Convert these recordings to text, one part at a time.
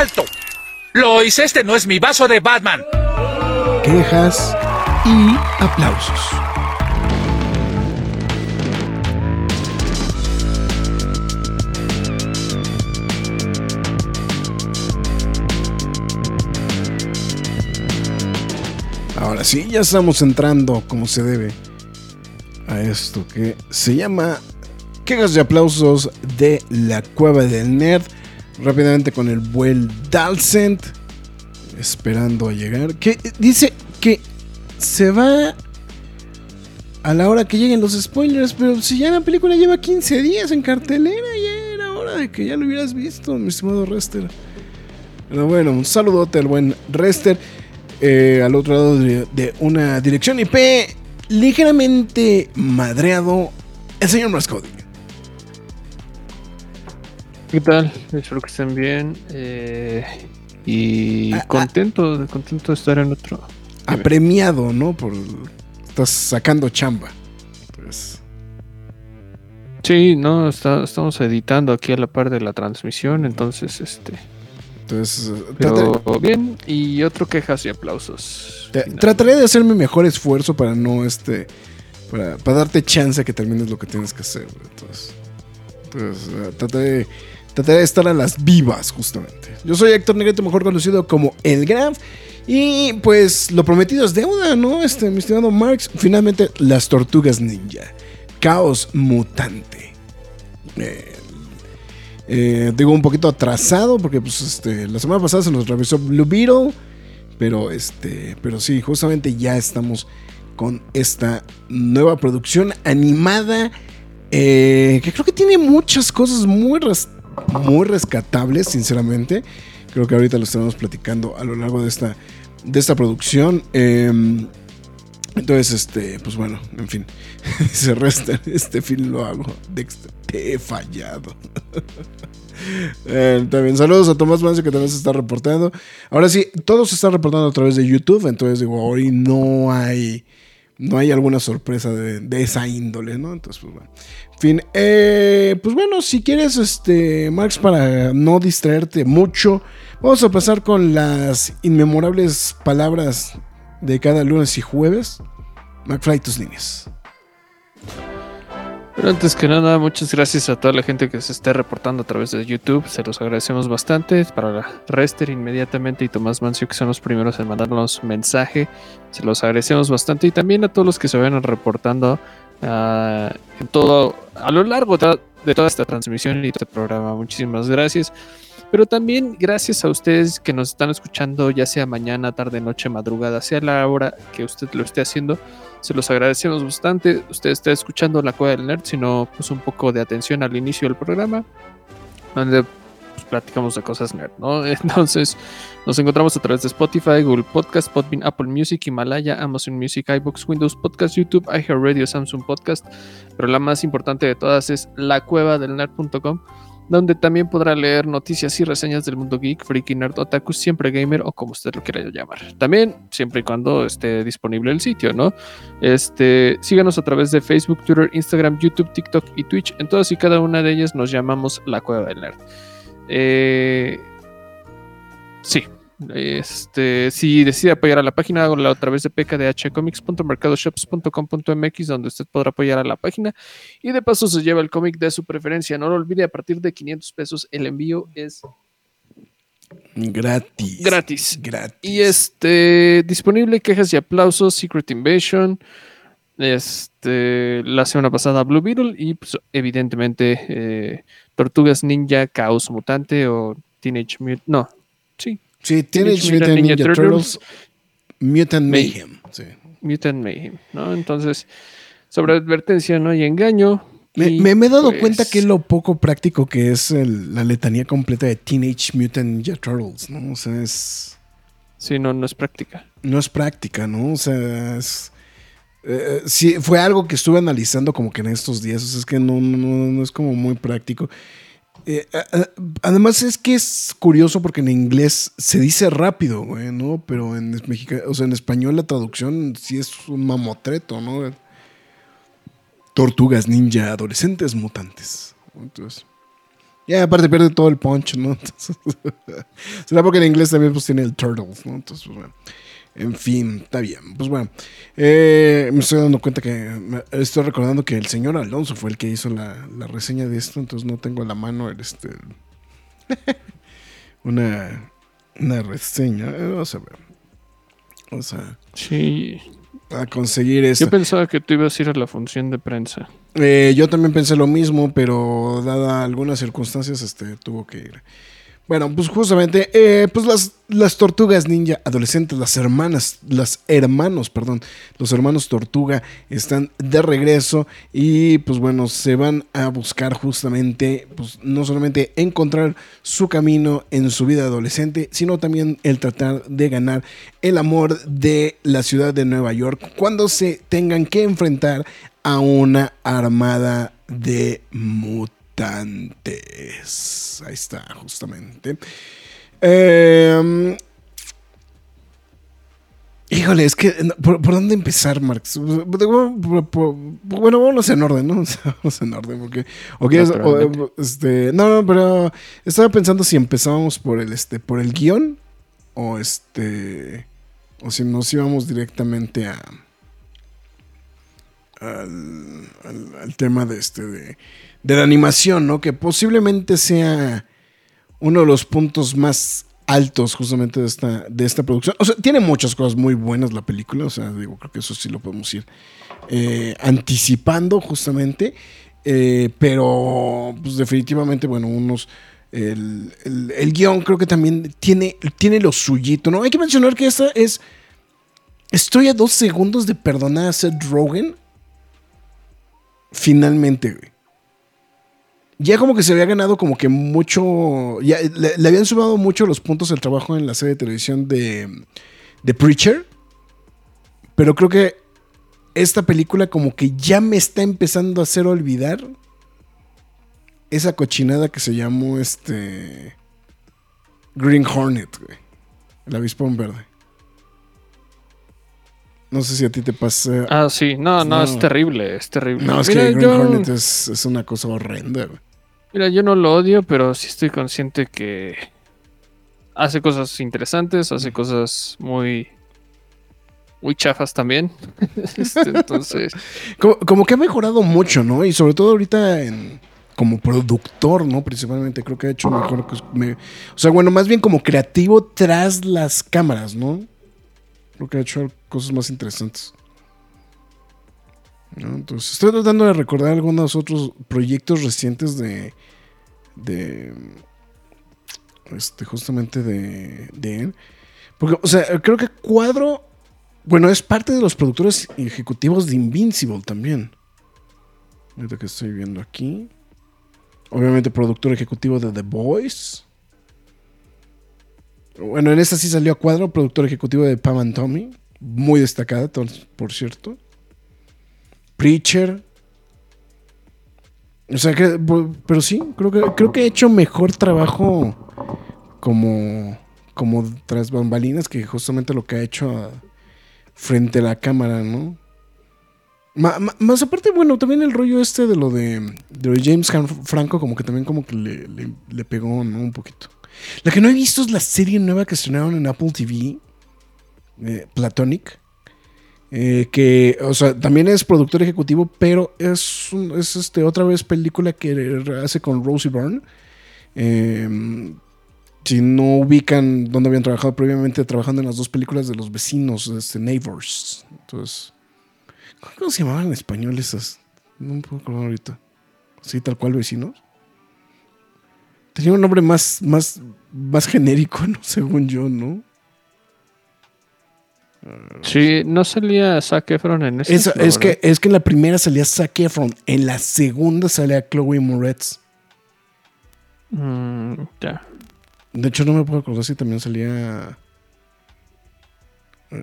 ¡Alto! Lois, este no es mi vaso de Batman. Quejas y aplausos. Ahora sí, ya estamos entrando como se debe a esto que se llama Quejas y aplausos de la cueva del nerd rápidamente con el buen Dalcent. Esperando a llegar. Que dice que se va a la hora que lleguen los spoilers. Pero si ya la película lleva 15 días en cartelera, ya era hora de que ya lo hubieras visto, mi estimado Rester. Pero bueno, un saludote al buen Rester. Eh, al otro lado de, una dirección IP ligeramente madreado, el señor Mascodi. ¿Qué tal? Espero que estén bien. Eh, y ah, ah. contento, contento de estar en otro. Apremiado, ¿no? Por estás sacando chamba. Pues. Sí, no, estamos editando aquí a la par de la transmisión, entonces este. Entonces, Pero bien, y otro quejas y aplausos. trataré de hacer mi mejor esfuerzo para no este. Para, para darte chance a que termines lo que tienes que hacer. Entonces, entonces eh, trataré Trataré de estar a las vivas, justamente. Yo soy Héctor Negrete, mejor conocido como El Graf. Y pues lo prometido es deuda, ¿no? Este, mi estimado Marx. Finalmente, las tortugas ninja. Caos mutante. Eh, eh, digo un poquito atrasado porque pues este, la semana pasada se nos revisó Blue Beetle. Pero este, pero sí, justamente ya estamos con esta nueva producción animada. Eh, que creo que tiene muchas cosas muy muy rescatables, sinceramente. Creo que ahorita lo estaremos platicando a lo largo de esta, de esta producción. Em, entonces, este, pues bueno, en fin, se resta, este film lo hago. Dexter, te he fallado. Eh, también saludos a Tomás Mancio que también se está reportando. Ahora sí, todo se está reportando a través de YouTube, entonces digo, hoy no hay no hay alguna sorpresa de, de, esa índole, ¿no? Entonces, pues bueno fin, eh, pues bueno, si quieres, este, Max, para no distraerte mucho, vamos a pasar con las inmemorables palabras de cada lunes y jueves. McFly, tus líneas. Pero antes que nada, muchas gracias a toda la gente que se esté reportando a través de YouTube. Se los agradecemos bastante. Para Rester inmediatamente y Tomás Mancio, que son los primeros en mandarnos mensaje. Se los agradecemos bastante. Y también a todos los que se vayan reportando uh, en todo, a lo largo de toda esta transmisión y este programa. Muchísimas gracias. Pero también gracias a ustedes que nos están escuchando, ya sea mañana, tarde, noche, madrugada, sea la hora que usted lo esté haciendo. Se los agradecemos bastante. Usted está escuchando la Cueva del Nerd, sino pues un poco de atención al inicio del programa, donde platicamos de cosas nerd, ¿no? Entonces, nos encontramos a través de Spotify, Google Podcast, Podbean, Apple Music, Himalaya, Amazon Music, iBox, Windows Podcast, YouTube, iHeartRadio, Samsung Podcast, pero la más importante de todas es la cueva del nerd.com donde también podrá leer noticias y reseñas del mundo geek, freaky, nerd, otaku, siempre gamer o como usted lo quiera llamar. También, siempre y cuando esté disponible el sitio, ¿no? Este, síganos a través de Facebook, Twitter, Instagram, YouTube, TikTok y Twitch. En todas y cada una de ellas nos llamamos La Cueva del Nerd. Eh, sí. Este, si decide apoyar a la página, hágalo a través de pkdhcomics.mercadoshops.com.mx, donde usted podrá apoyar a la página. Y de paso se lleva el cómic de su preferencia. No lo olvide, a partir de 500 pesos el envío es gratis. Gratis. Y este, disponible quejas y aplausos, Secret Invasion. Este, la semana pasada Blue Beetle y pues, evidentemente eh, Tortugas Ninja, Caos Mutante o Teenage Mutant. No, sí. Teenage, Mutant, Ninja, Turtles, Mutant Mayhem. Mutant Mayhem, ¿no? Entonces, sobre advertencia no hay engaño. Me, Y, me- me he dado pues, cuenta que lo poco práctico que es el- la letanía completa de Teenage Mutant Ninja Turtles, ¿no? O sea, es. Sí, no, no es práctica. No es práctica, ¿no? O sea, es. eh, sí, fue algo que estuve analizando como que en estos días. O sea, es que no, no, no es como muy práctico. Eh, a- a- además es que es curioso porque en inglés se dice rápido, güey, ¿no? Pero en, o sea, en español la traducción sí es un mamotreto, ¿no? Tortugas ninja, adolescentes mutantes. Entonces, ya aparte pierde todo el punch, ¿no? Será porque en inglés también pues tiene el turtles, ¿no? Entonces, pues bueno. En fin, está bien. Pues bueno, eh, me estoy dando cuenta que me- estoy recordando que el señor Alonso fue el que hizo la, la reseña de esto, entonces no tengo a la mano el, este una, una reseña. Eh, Vamos a ver. Vamos a, Sí. a conseguir esto. Yo pensaba que tú ibas a ir a la función de prensa. Eh, yo también pensé lo mismo, pero dada algunas circunstancias, este, tuvo que ir. Bueno, pues justamente, eh, pues las, las tortugas ninja adolescentes, las hermanas, las hermanos, perdón, los hermanos tortuga están de regreso y pues bueno, se van a buscar justamente, pues no solamente encontrar su camino en su vida adolescente, sino también el tratar de ganar el amor de la ciudad de Nueva York cuando se tengan que enfrentar a una armada de mutantes. Ahí está, justamente. Eh, híjole, es que, no, ¿por, por dónde empezar, Marx? Bueno, vámonos en orden, ¿no? Vamos en orden, porque... o quieres- o, Naturalmente. este, no, no, pero estaba pensando si empezábamos por el, este, por el guion o este... O si nos íbamos directamente a al, al- al tema de este de, de la animación, ¿no? Que posiblemente sea uno de los puntos más altos justamente de esta, de esta producción. O sea, tiene muchas cosas muy buenas la película, o sea, digo, creo que eso sí lo podemos ir eh, anticipando justamente, eh, pero pues definitivamente, bueno, unos... El, el- guion creo que también tiene, tiene lo suyito, ¿no? Hay que mencionar que esta es... Estoy a dos segundos de perdonar a Seth Rogen finalmente, güey. Ya como que se había ganado como que mucho, ya le, le habían sumado mucho los puntos del trabajo en la serie de televisión de, de Preacher, pero creo que esta película como que ya me está empezando a hacer olvidar esa cochinada que se llamó este Green Hornet, güey. El avispón verde. No sé si a ti te pasa. Ah, sí. No, no, No. es terrible, es terrible. no, es mira, que Green yo, Hornet es, es una cosa horrenda, güey. Mira, yo no lo odio, pero sí estoy consciente que hace cosas interesantes, hace cosas muy muy chafas también. Este, entonces, Como, como que ha mejorado mucho, ¿no? Y sobre todo ahorita en, como productor, ¿no? Principalmente creo que ha hecho mejor. me- o sea, bueno, más bien como creativo tras las cámaras, ¿no? Creo que ha hecho cosas más interesantes. Entonces, estoy tratando de recordar algunos otros proyectos recientes de. de. Este, justamente de. de él. Porque, o sea, creo que Cuadro. Bueno, es parte de los productores ejecutivos de Invincible también. Ahorita que estoy viendo aquí. Obviamente, productor ejecutivo de The Boys. Bueno, en esta sí salió a cuadro, productor ejecutivo de Pam and Tommy. Muy destacada, por cierto. Preacher. O sea que, pero sí, creo que, creo que ha hecho mejor trabajo como, como tras bambalinas que justamente lo que ha hecho frente a la cámara, ¿no? Más aparte, bueno, también el rollo este de lo de, de James Franco, como que también como que le pegó, ¿no? Un poquito. La que no he visto es la serie nueva que estrenaron en Apple TV, eh, Platonic. Eh, que, o sea, también es productor ejecutivo, pero es, es este, otra vez película que hace con Rosie Byrne. Eh, si no ubican dónde habían trabajado previamente, trabajando en las dos películas de los vecinos, este, Neighbors. Entonces, ¿cómo se llamaban en español esas? No me puedo acordar ahorita. Sí, tal cual vecinos. Tenía un nombre más, más, más genérico, ¿no? Según yo, ¿no? Sí, no salía Zac Efron en ese. Esa- es, que, es que en la primera salía Zac Efron, en la segunda salía Chloe Moretz. Mm, ya. De hecho, no me puedo acordar si también salía.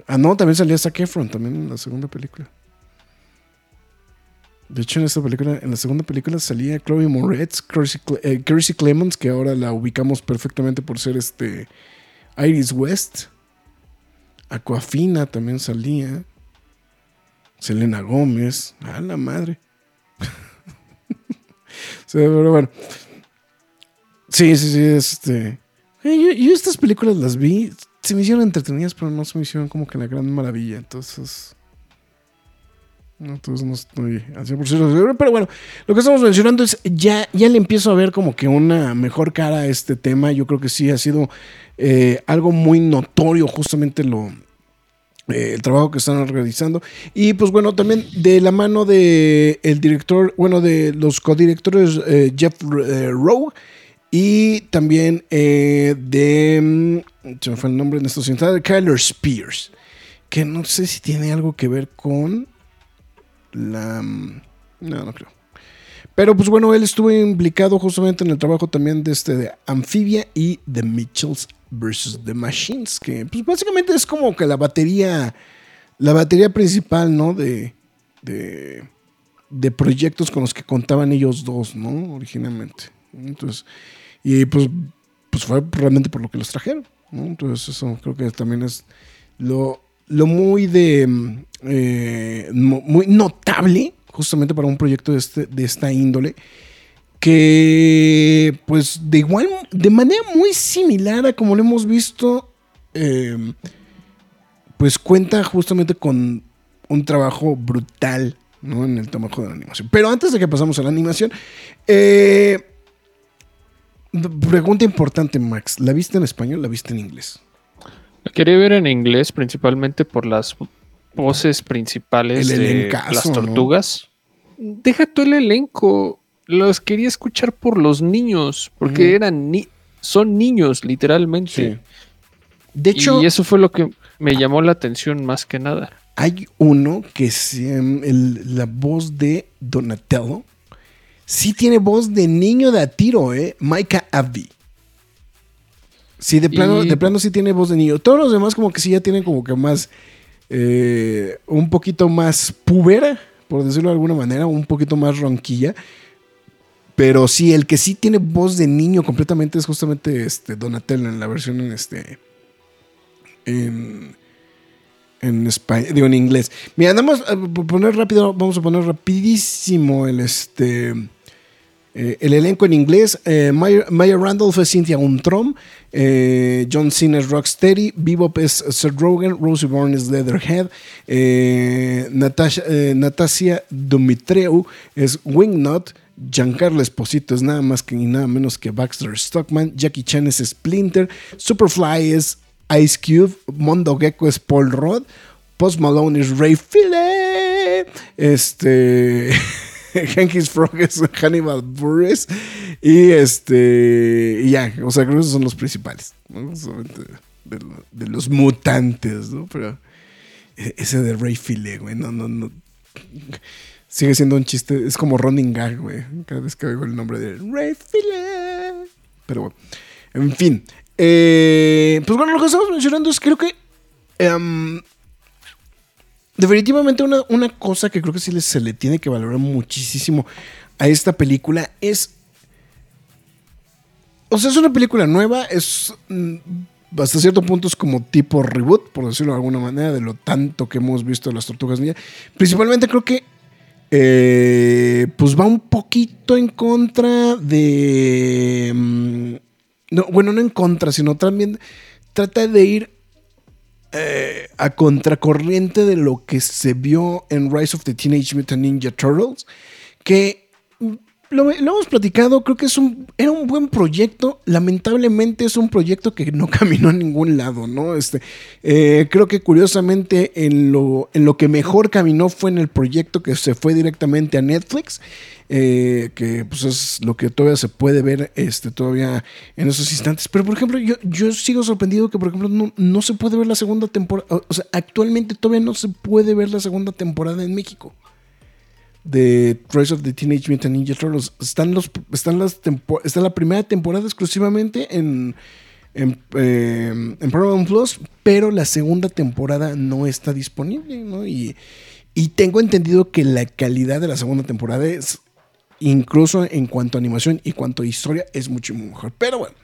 Ah, no, también salía Zac Efron, también en la segunda película. De hecho, en esta película, en la segunda película salía Chloe Moretz, Kiersey Cle- eh, Clemons, que ahora la ubicamos perfectamente por ser este Iris West. Aquafina también salía. Selena Gómez. A la madre. Pero bueno. Sí, sí, sí, este. eh, Yo, yo estas películas las vi, se me hicieron entretenidas, pero no se me hicieron como que la gran maravilla. Entonces. Entonces no estoy al 100% seguro. Pero bueno, lo que estamos mencionando es ya, ya le empiezo a ver como que una mejor cara a este tema. Yo creo que sí ha sido eh, algo muy notorio, justamente lo, eh, el trabajo que están realizando. Y pues bueno, también de la mano de el director, bueno, de los codirectores eh, Jeff eh, Rowe y también de, mm, se me fue el nombre en occidente, de Kyler Spears, que no sé si tiene algo que ver con mm, No, no creo. Pero pues bueno, él estuvo implicado justamente en el trabajo también de este de Amphibia y The Mitchells vs. The Machines, que pues básicamente es como que la batería, la batería principal, ¿no? De, de, de proyectos con los que contaban ellos dos, ¿no? Originalmente. Entonces, y pues, pues fue realmente por lo que los trajeron. Entonces eso creo que también es lo, lo muy de, mm, eh, muy notable justamente para un proyecto de, este, de esta índole que pues de igual, de manera muy similar a como lo hemos visto, eh, pues cuenta justamente con un trabajo brutal ¿no? en el trabajo de la animación. Pero antes de que pasamos a la animación, eh, pregunta importante, Max, ¿la viste en español o la viste en inglés? La quería ver en inglés principalmente por las voces principales El de las ¿no? tortugas. Deja tú el elenco. Los quería escuchar por los niños, porque eran ni son niños, literalmente. De hecho, y eso fue lo que me llamó la atención más que nada. hay uno que se, el- la voz de Donatello sí tiene voz de niño de a tiro, ¿eh? Micah Abbey. Sí, de plano, Y- de plano sí tiene voz de niño. Todos los demás como que sí ya tienen como que más, eh, un poquito más púbera, por decirlo de alguna manera, un poquito más ronquilla. Pero sí, el que sí tiene voz de niño completamente es justamente este Donatello en la versión en este. En, en español, digo en inglés. Mira, nada más eh, poner rápido, vamos a poner rapidísimo el este. Eh, el elenco en inglés, eh, Maya, Randolph es Cynthia Untrom, eh, John Cena es Rocksteady, Bebop es Seth Rogen, Rosie Bourne es Leatherhead, eh, Natasha, eh, Natasia Dumitreu es Wingnut, Giancarlo Esposito es nada más que nada menos que Baxter Stockman, Jackie Chan es Splinter, Superfly es Ice Cube, Mondo Gecko es Paul Rudd, Post Malone es Ray Philly, este... Hankins Frog es Hannibal Buress. Y este. Y ya, o sea, creo que esos son los principales. De, lo- de los mutantes, ¿no? Pero. Ese de Ray Philly, güey. No, no, no. Sigue siendo un chiste. Es como running gag, güey. Cada vez que oigo el nombre de Ray Philly. Pero bueno. En fin. Eh, pues bueno, lo que estamos mencionando es creo que. em, Definitivamente una, una cosa que creo que sí se le tiene que valorar muchísimo a esta película es... O sea, es una película nueva, es... mm, Hasta cierto punto es como tipo reboot, por decirlo de alguna manera, de lo tanto que hemos visto de las Tortugas Ninja. Principalmente creo que... eh, pues va un poquito en contra de... mm, no, bueno, no en contra, sino también trata de ir eh, a contracorriente de lo que se vio en Rise of the Teenage Mutant Ninja Turtles, que lo, lo hemos platicado, creo que es un, era un buen proyecto. Lamentablemente es un proyecto que no caminó a ningún lado, ¿no? Este, eh, creo que curiosamente en lo, en lo que mejor caminó fue en el proyecto que se fue directamente a Netflix. Eh, que pues es lo que todavía se puede ver este, todavía en esos instantes. Pero por ejemplo, yo, yo sigo sorprendido que por ejemplo no, no se puede ver la segunda temporada. O sea, actualmente todavía no se puede ver la segunda temporada en México de Rise of the Teenage Mutant Ninja Turtles. Están los, están las está la primera temporada exclusivamente en, en, eh, en Paramount Plus, pero la segunda temporada no está disponible, ¿no? Y, y tengo entendido que la calidad de la segunda temporada es, incluso en cuanto a animación y cuanto a historia, es mucho mejor. Pero bueno.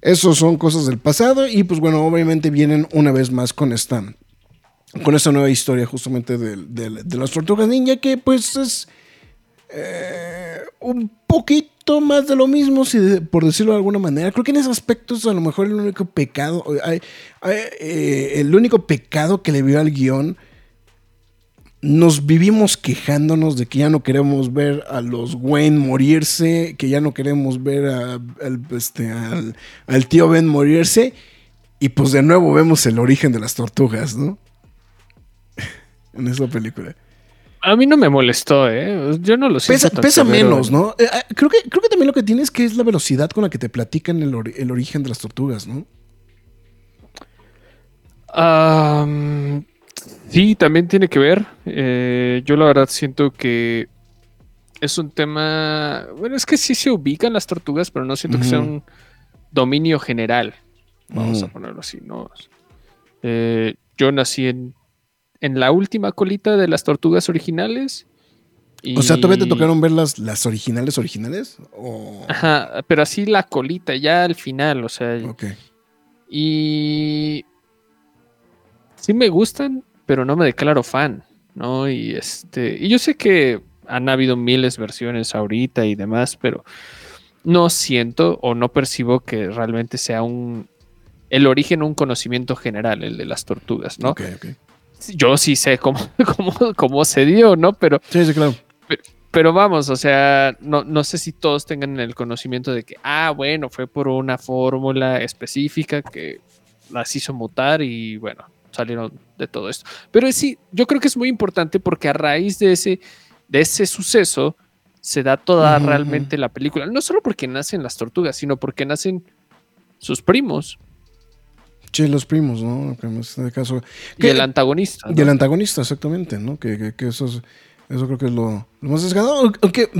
Esos son cosas del pasado y pues bueno, obviamente vienen una vez más con esta con esta nueva historia justamente del- de, las tortugas ninja que pues es eh, un poquito más de lo mismo, si de- por decirlo de alguna manera. Creo que en ese aspecto es a lo mejor el único pecado, hay, eh, el único pecado que le vio al guion. Nos vivimos quejándonos de que ya no queremos ver a los Wayne morirse, que ya no queremos ver a- al, este, al, al tío Ben morirse. Y pues de nuevo vemos el origen de las tortugas, ¿no? en esa película. A mí no me molestó, ¿eh? Yo no lo siento Pesa, tan pesa severo. menos, ¿no? Eh, ah, creo, que, creo que también lo que tiene es que es la velocidad con la que te platican el, ori- el origen de las tortugas, ¿no? Am, sí, también tiene que ver. Eh, yo la verdad siento que es un tema. Bueno, es que sí se ubican las tortugas, pero no siento que sea un dominio general. Vamos a ponerlo así, ¿no? Eh, yo nací en, en la última colita de las tortugas originales. y- O sea, ¿todavía te tocaron ver las, las originales originales? O... Ajá, pero así la colita, ya al final, o sea. Ok. Y sí me gustan, pero no me declaro fan, ¿no? Y este, y yo sé que han habido miles de versiones ahorita y demás, pero no siento o no percibo que realmente sea un el origen un conocimiento general, el de las tortugas, ¿no? Ok, ok. Yo sí sé cómo, cómo, cómo se dio, ¿no? Pero Sí, sí, claro. pero vamos, o sea, no, no sé si todos tengan el conocimiento de que, ah, bueno, fue por una fórmula específica que las hizo mutar y bueno, salieron de todo esto. Pero sí, yo creo que es muy importante porque a raíz de ese, de ese suceso se da toda realmente la película. No solo porque nacen las tortugas, sino porque nacen sus primos Sí, los primos, ¿no? En este caso. y que- el antagonista. Y ¿no? el antagonista, exactamente, ¿no? Que, que- que eso, es- eso creo que es lo, lo más desganado. Aunque,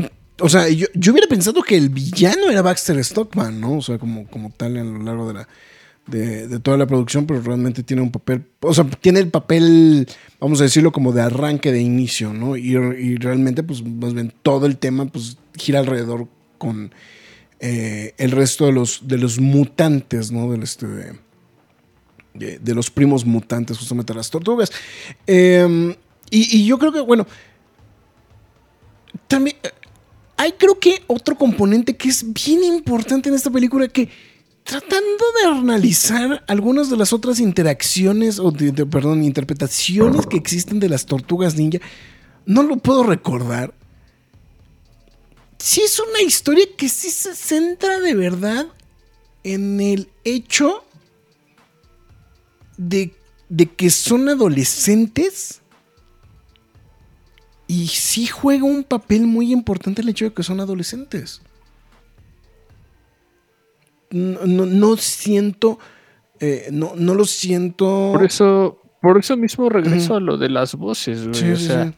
o sea, yo, yo hubiera pensado que el villano era Baxter Stockman, ¿no? O sea, como, como tal a lo largo de la de, de toda la producción, pero realmente tiene un papel, o sea, tiene el papel, vamos a decirlo, como de arranque, de inicio, ¿no? Y, y realmente, pues, más bien todo el tema, pues, gira alrededor con eh, el resto de los, de los mutantes, ¿no? Del este de, de, los primos mutantes, justamente las tortugas. Eh, y, y yo creo que, bueno, también eh, hay creo que otro componente que es bien importante en esta película que tratando de analizar algunas de las otras interacciones o de, perdón, interpretaciones que existen de las tortugas ninja, no lo puedo recordar. Sí es una historia que sí se centra de verdad en el hecho de, de que son adolescentes y sí juega un papel muy importante el hecho de que son adolescentes. No, no- siento, eh, no, no lo siento. Por eso, por eso mismo regreso a lo de las voces, güey. Sí, o sí, sea, sí.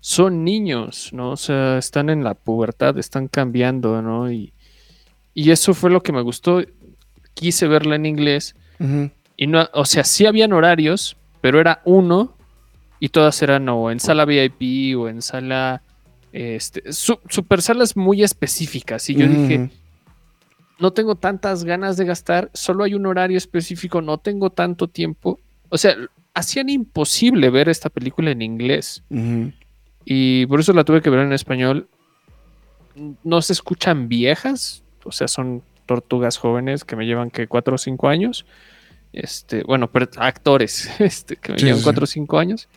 son niños, ¿no? O sea, están en la pubertad, están cambiando, ¿no? Y, y eso fue lo que me gustó. Quise verla en inglés y no, o sea, sí habían horarios, pero era uno y todas eran o en sala VIP o en sala, este, su- super salas muy específicas. Y yo dije. No tengo tantas ganas de gastar, solo hay un horario específico, no tengo tanto tiempo. O sea, hacían imposible ver esta película en inglés y por eso la tuve que ver en español. No se escuchan viejas, o sea, son tortugas jóvenes que me llevan que 4 o 5 años. Este, bueno, pero actores este, que me Sí, llevan sí, 4 o 5 años.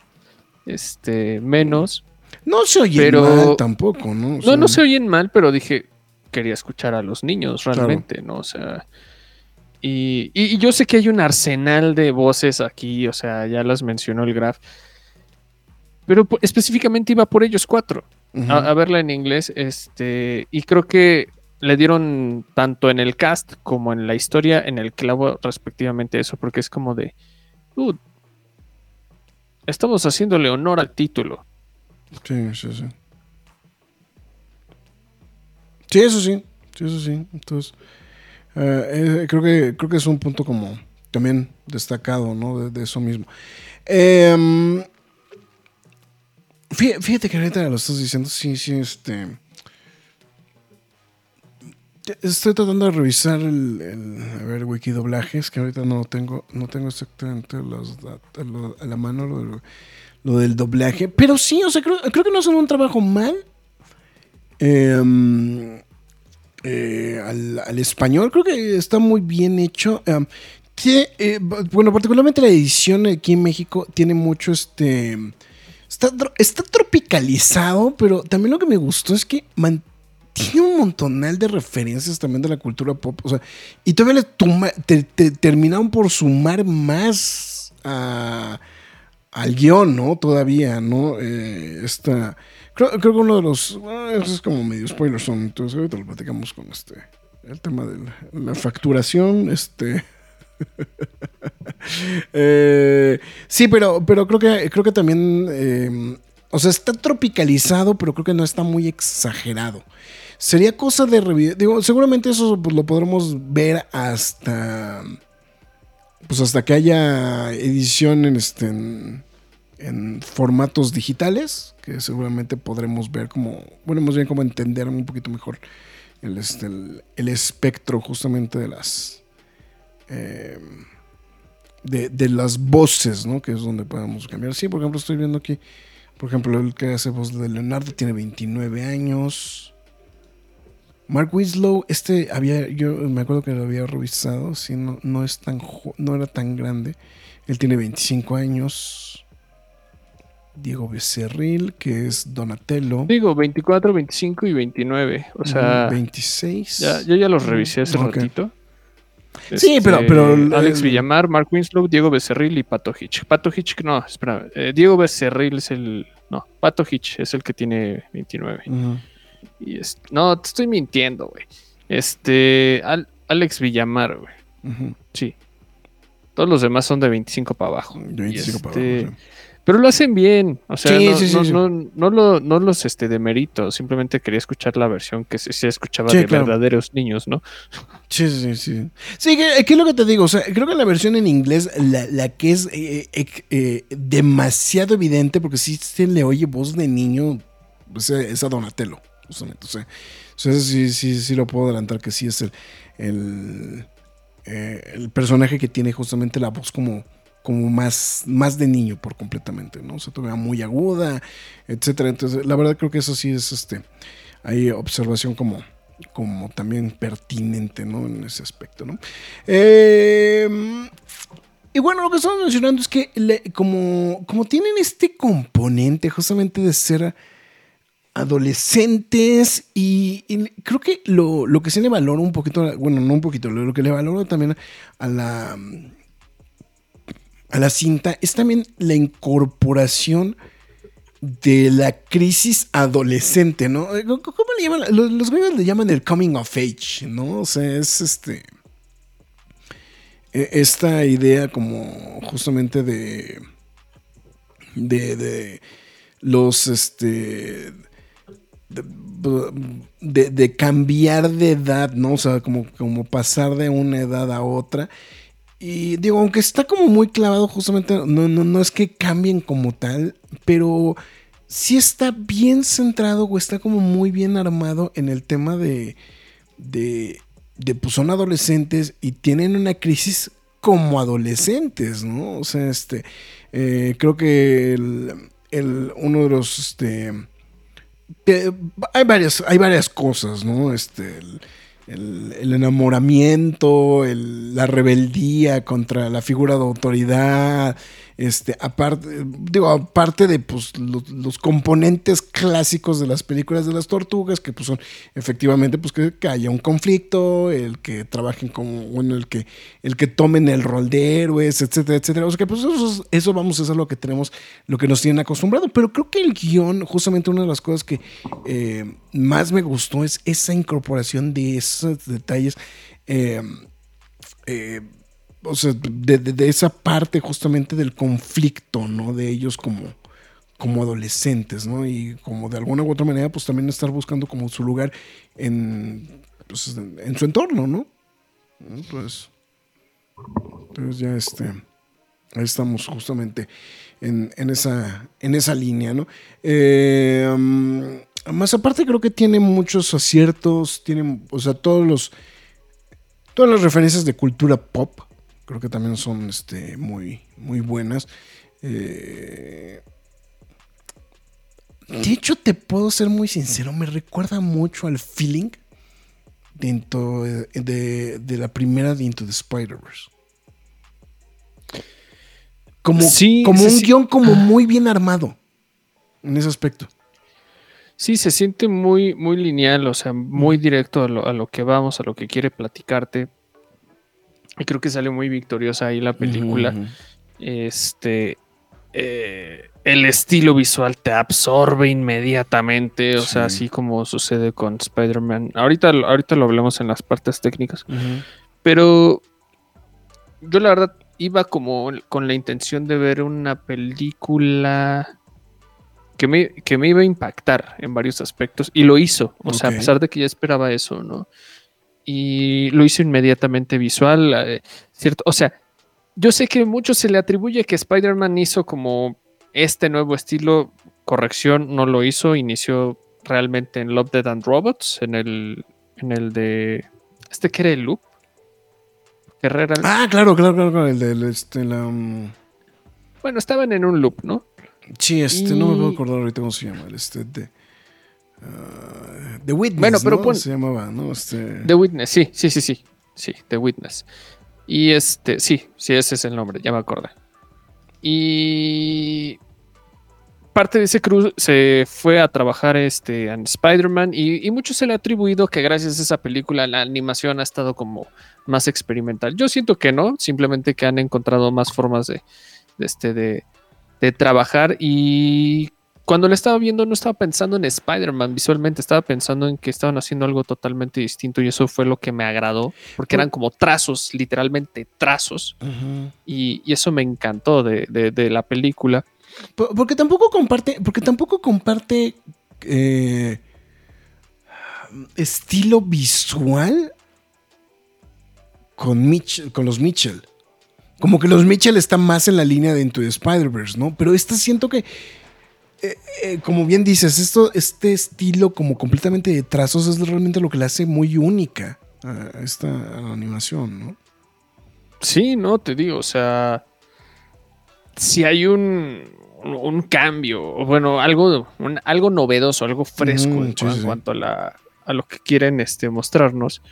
Este, menos. No se oye Pero- mal tampoco, ¿no? O No, no se oyen mal, pero dije, quería escuchar a los niños realmente, ¿no? O sea, y, y- yo sé que hay un arsenal de voces aquí, o sea, ya las mencionó el Graf, pero específicamente iba por ellos cuatro, a, a verla en inglés, este, y creo que le dieron tanto en el cast como en la historia en el clavo respectivamente eso, porque es como de, "Dude, estamos haciéndole honor al título. Sí, sí, sí. Sí, eso sí. Sí, eso sí. Entonces, eh, eh, creo, que, creo que es un punto como también destacado, ¿no? De, eso mismo. Em, fí- fíjate que ahorita lo estás diciendo, sí, sí, este... Estoy tratando de revisar el, a ver, wiki doblajes, que ahorita no tengo, no tengo exactamente los a la mano lo del doblaje. Pero sí, o sea, creo, creo que no hacen un trabajo mal. Em, eh, al, al español, creo que está muy bien hecho. Em, tiene, eh, bueno, particularmente la edición aquí en México tiene mucho este. Está, está tropicalizado, pero también lo que me gustó es que tiene un montonal de referencias también de la cultura pop. O sea, y todavía le terminaron por sumar más al guion, ¿no? Todavía, ¿no? Eh, esta. Creo, que uno de los. eso es como medio spoiler son. Entonces, ahorita lo platicamos con este. El tema de la, facturación. Este. Eh, sí, pero, pero creo que creo que también. eh, o sea, está tropicalizado, pero creo que no está muy exagerado. Sería cosa de revi- Digo, seguramente eso pues, lo podremos ver hasta. Pues hasta que haya edición en este. En formatos digitales. Que seguramente podremos ver como. Bueno, más bien como entender un poquito mejor el, este, el, espectro justamente de las. eh, de, las voces, ¿no? Que es donde podemos cambiar. Sí, por ejemplo, estoy viendo aquí. Por ejemplo, el que hace voz de Leonardo tiene 29 años. Mark Winslow, este había, yo me acuerdo que lo había revisado, sí, no, no es tan no era tan grande. Él tiene 25 años. Diego Becerril, que es Donatello. Digo, 24, 25 y 29. O sea, 26. ya, yo ya los revisé hace ratito. Sí, pero- Este, pero el- Alex el- Villamar, Mark Winslow, Diego Becerril y Pato Hitch. Pato Hitch, no, espera. eh, Diego Becerril es el. No, Pato Hitch es el que tiene 29. Ujú. Y es, no, te estoy mintiendo, güey. Este. Al- Alex Villamar, güey. Sí. Todos los demás son de 25 para abajo. De 25 para este, abajo, sí. Pero lo hacen bien. O sea, Sí, no, sí, sí, no, sí. no- no lo- no los este, demerito. Simplemente quería escuchar la versión que se, se escuchaba de claro. verdaderos niños, ¿no? Sí, sí, sí. Sí, que, que es lo que te digo. O sea, creo que la versión en inglés, la, la que es eh, eh, eh, demasiado evidente, porque sí se le oye voz de niño, sea, es a Donatello, justamente. O sea, o sea, sí, sí, sí lo puedo adelantar que sí es el, el, eh, el personaje que tiene justamente la voz como, como más, más de niño por completamente, ¿no? O sea, todavía muy aguda, etcétera. Entonces, la verdad creo que eso sí es este. Hay observación como, como también pertinente, ¿no? En ese aspecto, ¿no? Eh, y bueno, lo que estamos mencionando es que como, como tienen este componente justamente de ser adolescentes y, creo que lo, lo que se le valora un poquito, bueno, no un poquito, lo, que le valora también a la, a la cinta es también la incorporación de la crisis adolescente, ¿no? Eh, ¿Cómo le llaman? Los, los le llaman el coming of age, ¿no? O sea, es este. e- Esta idea como justamente de. De. de los este. De, de- de cambiar de edad, ¿no? O sea, como, como pasar de una edad a otra. Y digo, aunque está como muy clavado, justamente, no, no, no es que cambien como tal, pero sí está bien centrado o está como muy bien armado en el tema de, de, de, pues son adolescentes y tienen una crisis como adolescentes, ¿no? O sea, este, eh, creo que el, el- uno de los, este, hay varias, hay varias cosas, ¿no? Este, el- el enamoramiento, el- la rebeldía contra la figura de autoridad, Este, aparte, digo, aparte de pues, los, componentes clásicos de las películas de las tortugas, que pues son efectivamente pues que, haya un conflicto, el que trabajen como, bueno, el que, el que tomen el rol de héroes, etcétera, etcétera. O sea que pues eso, eso vamos, eso es lo que tenemos, lo que nos tienen acostumbrado. Pero creo que el guion, justamente una de las cosas que eh, más me gustó es esa incorporación de esos detalles. eh, eh, o sea, de, esa parte justamente del conflicto, ¿no? De ellos como, como adolescentes, ¿no? Y como de alguna u otra manera, pues también estar buscando como su lugar en, pues, en, su entorno, ¿no? Pues, entonces ya este, ahí estamos justamente en, en esa, en esa línea, ¿no? Eh, más aparte creo que tiene muchos aciertos, tiene, o sea, todos los, todas las referencias de cultura pop, creo que también son este, muy, muy buenas. Eh, de hecho, te puedo ser muy sincero, me recuerda mucho al feeling de, de- de la primera de Into the Spider-Verse. Como, Sí, como un guion como muy bien armado en ese aspecto. Sí, se siente muy, muy lineal, o sea, muy directo a lo, a lo que vamos, a lo que quiere platicarte. Y creo que sale muy victoriosa ahí la película. Este. eh, el estilo visual te absorbe inmediatamente, o sea, Sí. así como sucede con Spider-Man. Ahorita, lo- ahorita lo hablamos en las partes técnicas. Pero yo la verdad iba como con la intención de ver una película que me, que me iba a impactar en varios aspectos y lo hizo. O sea, a pesar de que ya esperaba eso, ¿no? Y lo hizo inmediatamente visual, eh, ¿cierto? O sea, yo sé que mucho se le atribuye que Spider-Man hizo como este nuevo estilo, corrección, no lo hizo, inició realmente en Love, Dead and Robots, en el, en el de... ¿Este que era el loop? Herrera. Ah, claro, claro, claro, claro, el del este, la, um, Bueno, estaban en un loop, ¿no? Sí, este, no me puedo acordar ahorita cómo se llama. el Este, de, The Witness. Bueno, pero ¿no? pon- Se llamaba, ¿no? Este, The Witness, sí, sí, sí, sí. Sí, The Witness. Y este, sí, sí, ese es el nombre, ya me acordé. Y parte de ese crew se fue a trabajar este, en Spider-Man y, y mucho se le ha atribuido que gracias a esa película la animación ha estado como más experimental. Yo siento que no, simplemente que han encontrado más formas de, de este, de, de trabajar y cuando la estaba viendo no estaba pensando en Spider-Man visualmente, estaba pensando en que estaban haciendo algo totalmente distinto y eso fue lo que me agradó, porque eran como trazos, literalmente trazos, y, y eso me encantó de, de- de la película. Po- Porque tampoco comparte, porque tampoco comparte eh, estilo visual con, Mitch- con los Mitchell. Como que los Mitchell están más en la línea de Into Spider-Verse, ¿no? Pero esta siento que, eh, eh, como bien dices, esto, este estilo como completamente de trazos es realmente lo que la hace muy única a esta a la animación, ¿no? Sí, no, te digo, o sea, si hay un, un cambio, bueno, algo, un- algo novedoso, algo fresco Mm, en, sí, cu- en sí, sí. cuanto a, la, a lo que quieren este, mostrarnos.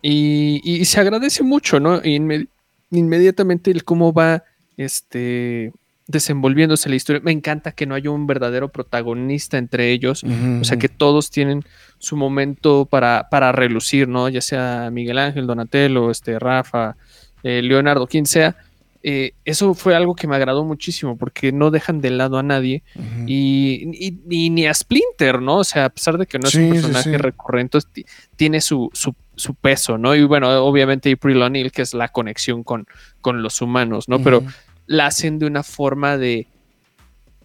Y, y se agradece mucho, ¿no? Inme- inmediatamente el cómo va este, desenvolviéndose la historia. Me encanta que no haya un verdadero protagonista entre ellos. O sea, que todos tienen su momento para, para relucir, ¿no? Ya sea Miguel Ángel, Donatello, este, Rafa, eh, Leonardo, quien sea. Eh, eso fue algo que me agradó muchísimo porque no dejan de lado a nadie y, y- y ni a Splinter, ¿no? O sea, a pesar de que no es Sí, un personaje sí. recurrente, ti- tiene su, su, su peso, ¿no? Y bueno, obviamente April O'Neil, que es la conexión con, con los humanos, ¿no? Pero. La hacen de una forma de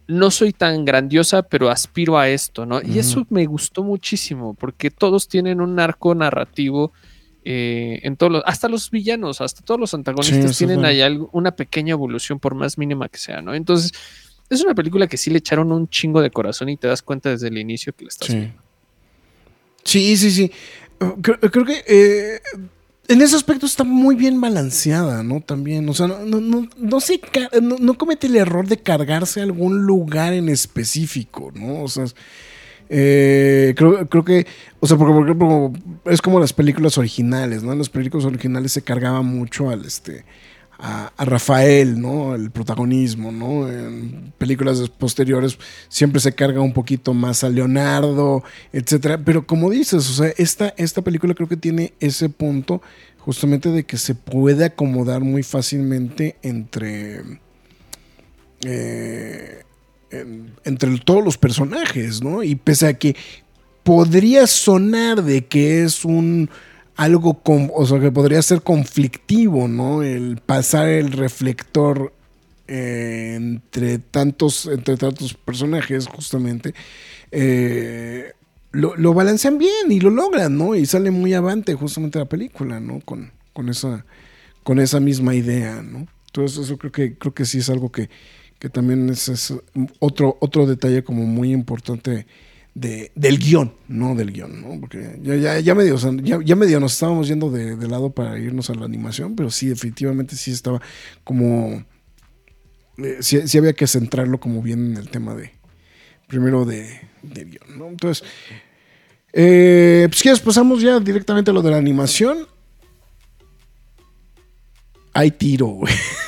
no soy tan grandiosa, pero aspiro a esto, ¿no? Y eso me gustó muchísimo, porque todos tienen un arco narrativo eh, en todos los, hasta los villanos, hasta todos los antagonistas tienen ahí algo- una pequeña evolución, por más mínima que sea, ¿no? Entonces, es una película que sí le echaron un chingo de corazón y te das cuenta desde el inicio que la estás Sí. viendo. Sí, sí, sí. Creo, creo que eh, en ese aspecto está muy bien balanceada, ¿no? También, o sea, no, no, no, no se no, comete el error de cargarse a algún lugar en específico, ¿no? O sea, eh, creo, creo que, o sea, porque por ejemplo, es como las películas originales, ¿no? En las películas originales se cargaba mucho al este a, Rafael, ¿no? El protagonismo, ¿no? En películas posteriores siempre se carga un poquito más a Leonardo, etcétera. Pero como dices, o sea, esta, esta película creo que tiene ese punto justamente de que se puede acomodar muy fácilmente entre. eh, en- entre todos los personajes, ¿no? Y pese a que podría sonar de que es un algo con, o sea que podría ser conflictivo, ¿no? El pasar el reflector eh, entre tantos entre tantos personajes justamente eh, lo, lo balancean bien y lo logran, ¿no? Y sale muy avante justamente la película, ¿no? Con, con esa con esa misma idea, ¿no? Entonces eso creo que creo que sí es algo que, que también es, es otro otro detalle como muy importante de, del guion, no del guion, ¿no? Porque ya, ya, ya medio, ya, ya medio nos estábamos yendo de, de lado para irnos a la animación, pero sí, definitivamente sí estaba como. eh, sí, sí había que centrarlo como bien en el tema de. Primero de, del guion, ¿no? Entonces. eh, pues quieres, pasamos ya directamente a lo de la animación. Hay tiro, güey.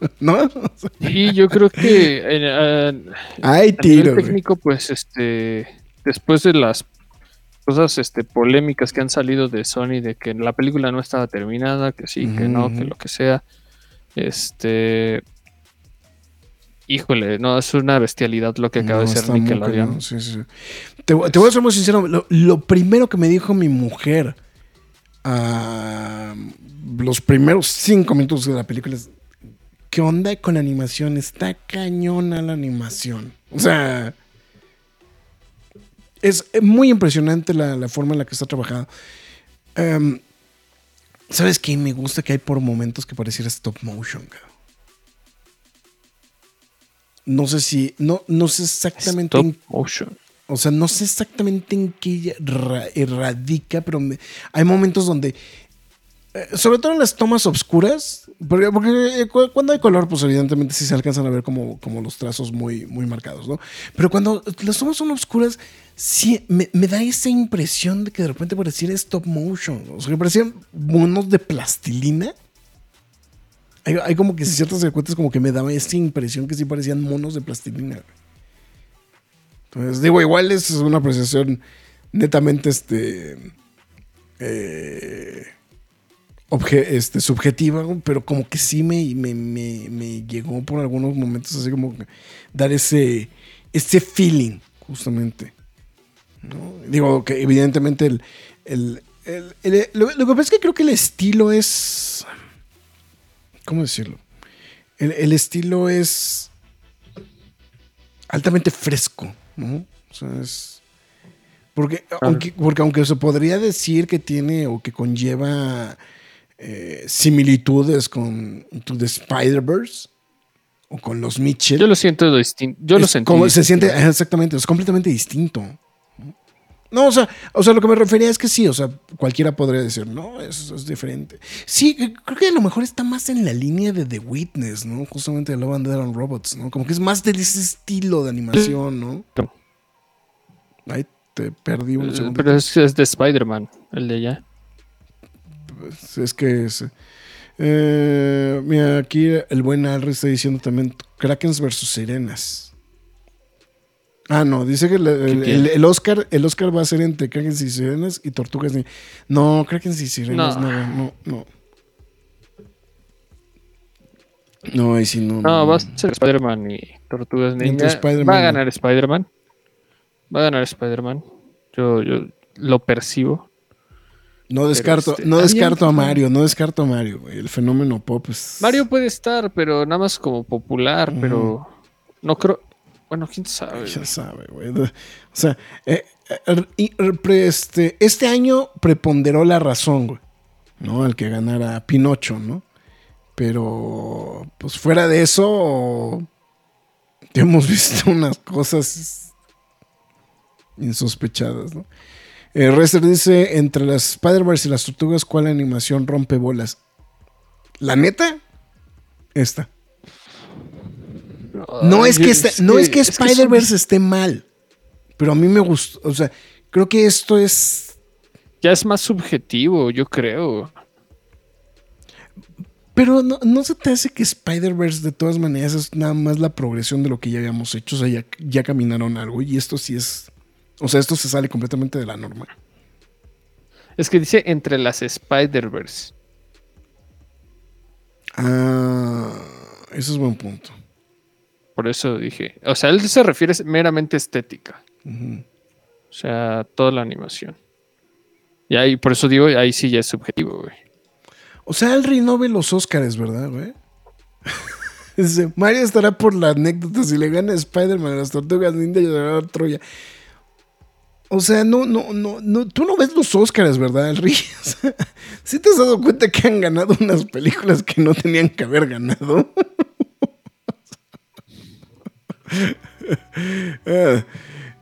¿No? Y yo creo que en, eh, Hay a nivel tiro, güey. técnico, pues, este, después de las cosas, este, polémicas que han salido de Sony de que la película no estaba terminada, que sí, que no, que lo que sea, este, híjole, no, es una bestialidad lo que acaba No, de ser Nickelodeon. cañón, sí, sí. Te, voy- te voy a ser muy sincero. Lo, lo primero que me dijo mi mujer ah, los primeros cinco minutos de la película es: ¿Qué onda con la animación? Está cañona la animación. O sea, es muy impresionante la, la forma en la que está trabajada. Em, ¿Sabes qué? Me gusta que hay por momentos que pareciera stop motion, cabrón. No sé si, no, no sé exactamente Stop en motion. o sea, no sé exactamente en qué ra- radica, pero me- hay momentos donde, sobre todo en las tomas oscuras, porque, eh, cu- cuando hay color, pues evidentemente sí se alcanzan a ver como, como los trazos muy, muy marcados, ¿no? Pero cuando las tomas son oscuras, sí me, da esa impresión de que de repente pareciera stop motion, o sea, que parecían monos de plastilina. Hay, hay como que ciertas secuencias como que me daba esa impresión que sí parecían monos de plastilina. Entonces, digo, igual es una apreciación netamente este, eh, obje- este subjetiva, pero como que sí me, me, me- me llegó por algunos momentos así como que dar ese, ese feeling, justamente. ¿no? Digo que evidentemente el, el- el- el- lo, lo que pasa es que creo que el estilo es... ¿Cómo decirlo? El, el estilo es altamente fresco, ¿no? O sea, es... Porque aunque, porque aunque se podría decir que tiene o que conlleva eh, similitudes con To the Spider-Verse o con los Mitchell. Yo lo siento distinto. Yo lo sentí. como- se siente, exactamente, es completamente distinto. No, o sea, o sea, lo que me refería es que sí, o sea, cualquiera podría decir, no, eso es diferente. Sí, creo que a lo mejor está más en la línea de The Witness, ¿no? Justamente de Love and Dead and Robots, ¿no? Como que es más de ese estilo de animación, ¿no? Ahí te perdí un Eh, segundo. Pero es, es de Spider-Man, el de allá. Es que es. eh, mira, aquí el buen Alri está diciendo también Krakens versus Sirenas. Ah, no, dice que el, el- tiene? el- el Oscar, el Oscar va a ser entre Krakens y Sirenas y Tortugas Ninja. No, Krakens y Sirenas, No. no, no, no. No, ahí sí no. No, va a ser Spider-Man y Tortugas Ninja. Va a ganar Spider-Man. Va a ganar Spider-Man. Yo, yo lo percibo. No descarto, este, no descarto a. Mario, no descarto a Mario, güey. El fenómeno pop es. Mario puede estar, pero nada más como popular, pero no creo. Bueno, quién sabe. Ya sabe, güey. O sea, eh, eh, este, este año preponderó la razón, güey. ¿No? Al que ganara Pinocho, ¿no? Pero, pues fuera de eso, hemos visto unas cosas insospechadas, ¿no? Eh, Rester dice, entre las Spider-Verse y las tortugas, ¿cuál animación rompe bolas? La neta, esta. No Ay, es que, no es que Spider-Verse esté mal, pero a mí me gustó, o sea, creo que esto es, Ya es más subjetivo, yo creo. Pero no, no se te hace que Spider-Verse de todas maneras es nada más la progresión de lo que ya habíamos hecho. O sea, ya, ya caminaron algo y esto sí es... O sea, esto se sale completamente de la norma. Es que dice entre las Spider-Verse. Ah, ese es buen punto. Por eso dije. O sea, él se refiere meramente estética. Ujú. O sea, toda la animación. Y ahí, por eso digo, ahí sí ya es subjetivo, güey. O sea, Alri no ve los Oscars, ¿verdad, güey? Mario estará por la anécdota. Si le gana Spider-Man a las tortugas ninja, llorará Troya. O sea, no, no, no, no, tú no ves los Oscars, ¿verdad, Alri? O sea, ¿sí te has dado cuenta que han ganado unas películas que no tenían que haber ganado? Ah,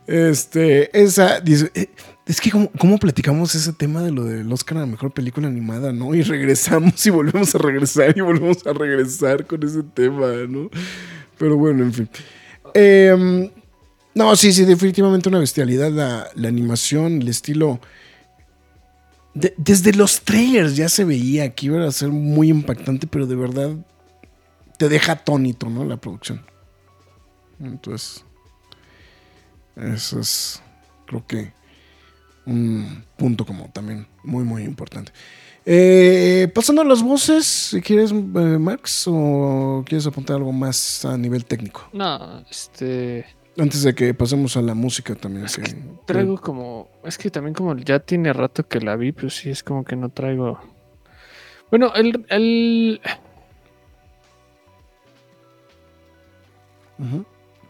este, esa, eh, es que cómo platicamos ese tema de lo del Oscar a la mejor película animada, ¿no? Y regresamos y volvemos a regresar y volvemos a regresar con ese tema, ¿no? Pero bueno, en fin. Em, no, sí, sí, definitivamente una bestialidad la, animación, el estilo. De- desde los trailers ya se veía que iba a ser muy impactante, pero de verdad te deja atónito, ¿no? La producción. Entonces, eso es, creo que, un punto como también muy, muy importante. Eh, pasando a las voces, si quieres, eh, Max, o quieres apuntar algo más a nivel técnico. No, este. Antes de que pasemos a la música también. Es que- que traigo como. Es que también como ya tiene rato que la vi, pero sí es como que no traigo. Bueno, el. el...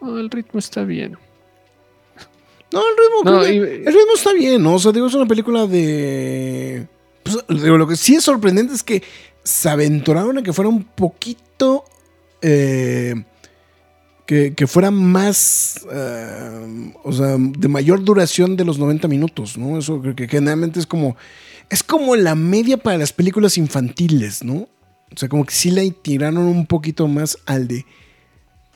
El ritmo está bien. No, el ritmo, No, y- el ritmo está bien, ¿no? O sea, digo, es una película de... pues, digo, lo que sí es sorprendente es que se aventuraron a que fuera un poquito... eh, que, que fuera más... eh, o sea, de mayor duración de los 90 minutos, ¿no? Eso creo que generalmente es como... Es como la media para las películas infantiles, ¿no? O sea, como que sí la tiraron un poquito más al de...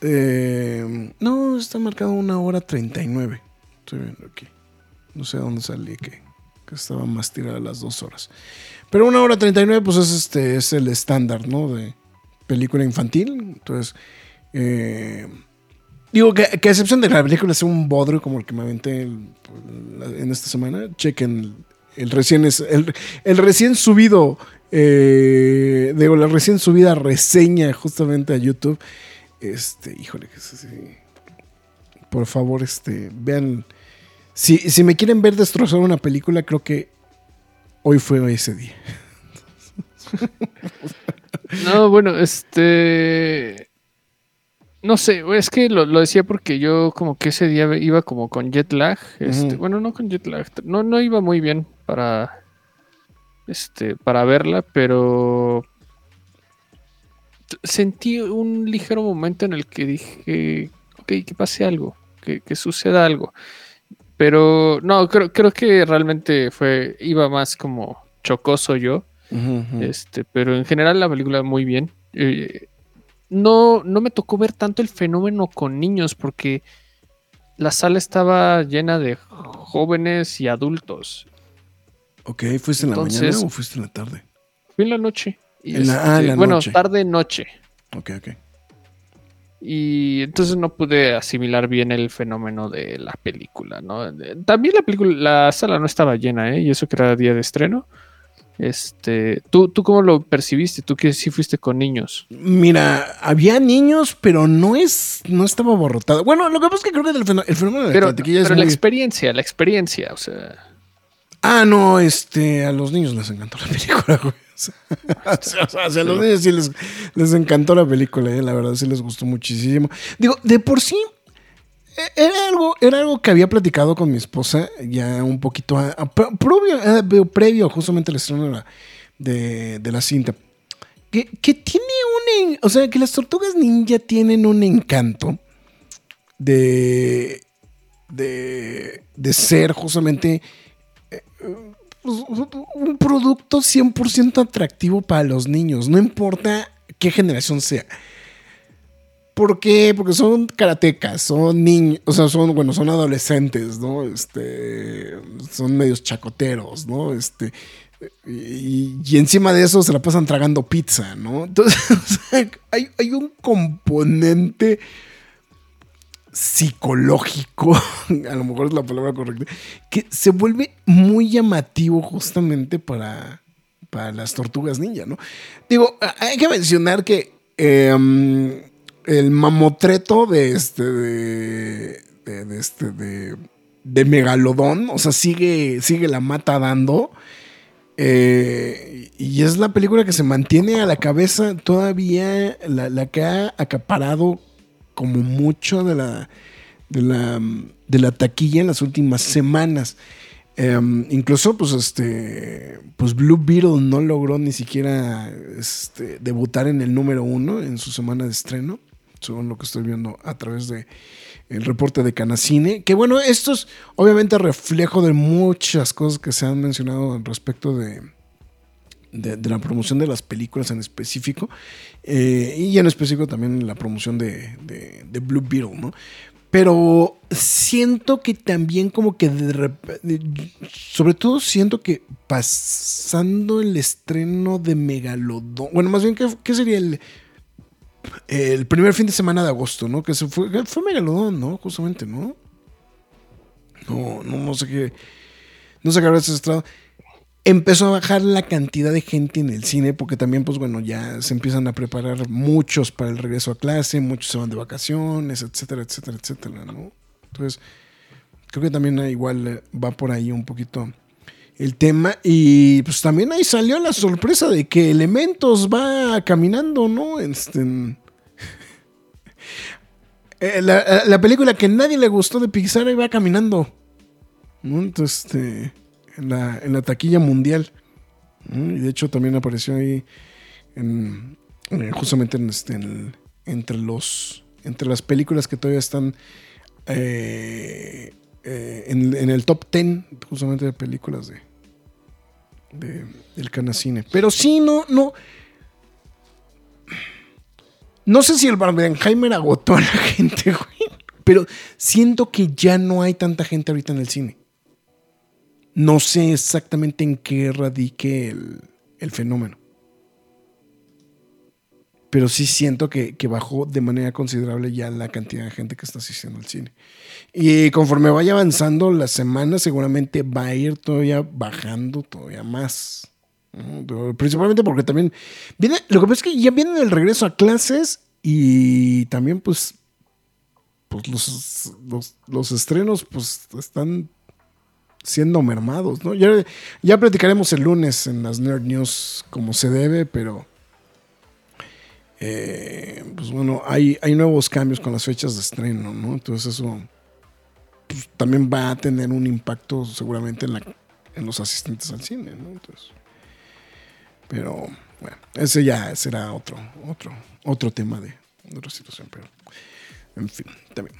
eh, no, está marcado una hora 39. Estoy viendo aquí. No sé dónde salí que, que estaba más tirada las dos horas. Pero una hora 39, pues es este, es el estándar, ¿no? De película infantil. Entonces, eh, digo que, que a excepción de la película sea un bodrio como el que me aventé en esta semana, chequen el, recién es el, el recién subido. Eh, digo, la recién subida reseña justamente a YouTube. Este, híjole, que es así por favor, este, vean. Si, si me quieren ver destrozar una película, creo que hoy fue ese día. No, bueno, este. No sé, es que lo, lo decía porque yo como que ese día iba como con jet lag. Este. Bueno, no con jet lag. No, no iba muy bien para. Este, para verla, pero. Sentí un ligero momento en el que dije. Ok, que pase algo. Que, que suceda algo. Pero no, creo, creo que realmente fue. Iba más como chocoso yo. Este, pero en general la película muy bien. Eh, no, no me tocó ver tanto el fenómeno con niños porque la sala estaba llena de jóvenes y adultos. Ok, ¿fuiste en la mañana o fuiste en la tarde? Fui en la noche. Y En la- ah, en la bueno, noche. tarde noche. Ok, ok. Y entonces no pude asimilar bien el fenómeno de la película, ¿no? También la película, la sala no estaba llena, ¿eh? Y eso que era día de estreno. Este, ¿tú, ¿tú cómo lo percibiste? ¿Tú que sí fuiste con niños? Mira, había niños, pero no es, no estaba abarrotado. Bueno, lo que pasa es que creo que el fenómeno, el fenómeno de Pero, la es pero la muy- experiencia, la experiencia, o sea... Ah, no, este, a los niños les encantó la película, güey. O sea, o a los niños sí les, les encantó la película, eh, la verdad sí les gustó muchísimo. Digo, de por sí, era algo, era algo que había platicado con mi esposa ya un poquito previo, eh, previo justamente al estreno de la, de, de la cinta. Que, que tiene un... O sea, que las tortugas ninja tienen un encanto de... De, de ser justamente pues, un producto 100% atractivo para los niños, no importa qué generación sea. ¿Por qué? Porque son karatecas, son niños, o sea, son, bueno, son adolescentes, ¿no? Este, son medios chacoteros, ¿no? Este, Y, encima de eso se la pasan tragando pizza, ¿no? Entonces, o sea, hay, hay un componente psicológico, a lo mejor es la palabra correcta, que se vuelve muy llamativo justamente para, para las tortugas ninja, ¿no? Digo, hay que mencionar que eh, el mamotreto de este, de, de- de este, de, Megalodón, o sea, sigue, sigue la mata dando. Eh, y es la película que se mantiene a la cabeza todavía, la, la que ha acaparado como mucho de la, de la, de la taquilla en las últimas semanas. Em, incluso, pues, este, pues Blue Beetle no logró ni siquiera este, debutar en el número uno en su semana de estreno, según lo que estoy viendo a través de el reporte de Canacine. Que bueno, esto es obviamente reflejo de muchas cosas que se han mencionado respecto de, de, la promoción de las películas en específico eh, y en específico también la promoción de, de- de Blue Beetle, ¿no? Pero siento que también como que de rep- de- sobre todo siento que pasando el estreno de Megalodón, bueno, más bien, ¿qué, qué sería el, el primer fin de semana de agosto, ¿no? Que se fue, fue Megalodón, ¿no? Justamente, ¿no? No, no, sé qué, no sé qué habrá estado empezó a bajar la cantidad de gente en el cine porque también pues bueno ya se empiezan a preparar muchos para el regreso a clase, muchos se van de vacaciones, etcétera, etcétera, etcétera, ¿no? Entonces creo que también eh, igual eh, va por ahí un poquito el tema y pues también ahí salió la sorpresa de que Elementos va caminando, ¿no? Este, Eh, la, la película que nadie le gustó de Pixar ahí va caminando. ¿no? Entonces, este, en la, en la taquilla mundial. Y de hecho también apareció ahí en- eh, justamente en este, entre los entre las películas que todavía están eh, eh, en, en el top 10 justamente de películas de, de- del Canacine. Pero sí, no, no. No sé si el Barbenheimer agotó a la gente, güey. Pero siento que ya no hay tanta gente ahorita en el cine. No sé exactamente en qué radique el, el fenómeno. Pero sí siento que, que bajó de manera considerable ya la cantidad de gente que está asistiendo al cine. Y conforme vaya avanzando la semana, seguramente va a ir todavía bajando todavía más. Principalmente porque también viene, lo que pasa es que ya viene el regreso a clases y también pues, pues los, los, los estrenos pues están siendo mermados, ¿no? Ya, ya platicaremos el lunes en las Nerd News como se debe, pero eh, pues bueno, hay, hay nuevos cambios con las fechas de estreno, ¿no? Entonces eso pues, también va a tener un impacto seguramente en, los asistentes al cine, ¿no? Entonces, pero bueno, ese ya será otro, otro, otro tema de, otra situación, pero en fin, también.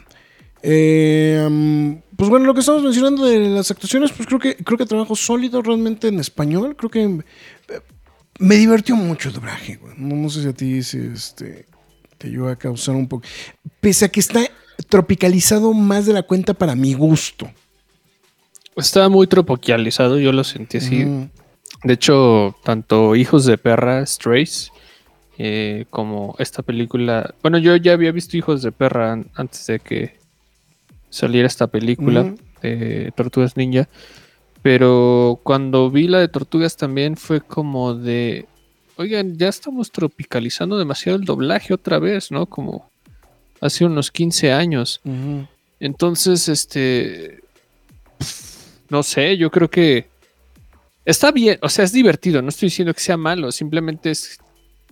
Eh, pues bueno, lo que estamos mencionando de las actuaciones, pues creo que creo que trabajo sólido realmente en español. Creo que eh, me divirtió mucho el doblaje. güey. No, no sé si a ti si, este, te ayudó a causar un poco. Pese a que está tropicalizado más de la cuenta para mi gusto. Estaba muy tropicalizado, yo lo sentí así. De hecho, tanto Hijos de Perra, Strays, eh, como esta película. Bueno, yo ya había visto Hijos de Perra an- antes de que saliera esta película Ujú. de Tortugas Ninja. Pero cuando vi la de Tortugas también fue como de. Oigan, ya estamos tropicalizando demasiado el doblaje otra vez, ¿no? Como hace unos 15 años. Entonces, este. No sé, yo creo que. Está bien, o sea, es divertido. No estoy diciendo que sea malo, simplemente es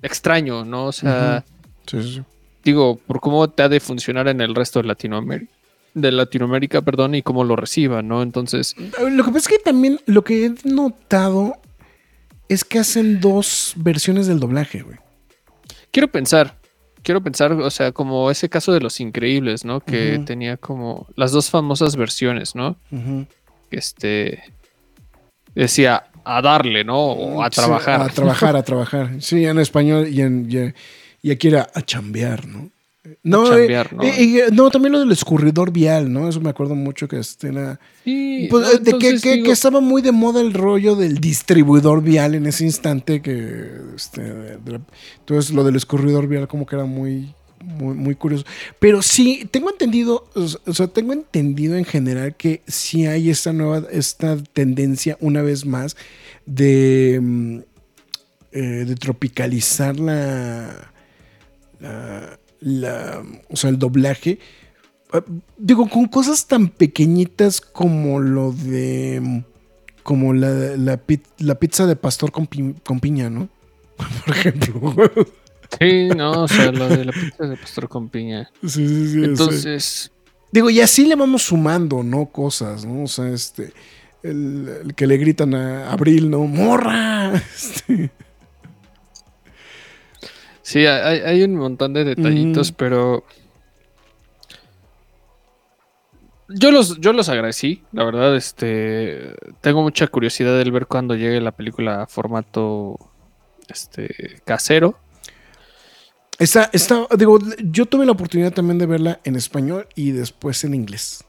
extraño, ¿no? O sea, Sí, sí, sí. digo, por cómo te ha de funcionar en el resto de Latinoamérica. De Latinoamérica, perdón, y cómo lo reciban, ¿no? Entonces, Lo que pasa es que también lo que he notado es que hacen dos versiones del doblaje, güey. quiero pensar, quiero pensar, o sea, como ese caso de los increíbles, ¿no? Que tenía como las dos famosas versiones, ¿no? Ujú. Este decía a darle, ¿no? O a Sí, trabajar. a trabajar, a trabajar. Sí, en español y, en, y, y aquí era a chambear, ¿no? No, chambear, eh, ¿no? eh, eh, no, también lo del escurridor vial, ¿no? Eso me acuerdo mucho que este era... Sí, Pues, no, eh, de que, que- digo- que estaba muy de moda el rollo del distribuidor vial en ese instante que este, la- entonces lo del escurridor vial como que era muy muy, muy curioso pero sí tengo entendido o sea tengo entendido en general que sí hay esta nueva esta tendencia una vez más de mm, eh, de tropicalizar la, la, la- o sea el doblaje Ah, Digo, con cosas tan pequeñitas como lo de. Como la, la, la pizza de pastor con, pi- con piña, ¿no? Por ejemplo. Sí, no, o sea, lo de la pizza de pastor con piña. Sí, sí, sí. Entonces, digo, y así le vamos sumando, ¿no? Cosas, ¿no? O sea, este. El, el que le gritan a Abril, ¿no? ¡Morra! Este, sí, hay, hay un montón de detallitos, Mm. pero. Yo los, yo los agradecí, la verdad, este. Tengo mucha curiosidad de ver cuando llegue la película a formato este casero. Está, está, digo, yo tuve la oportunidad también de verla en español y después en inglés.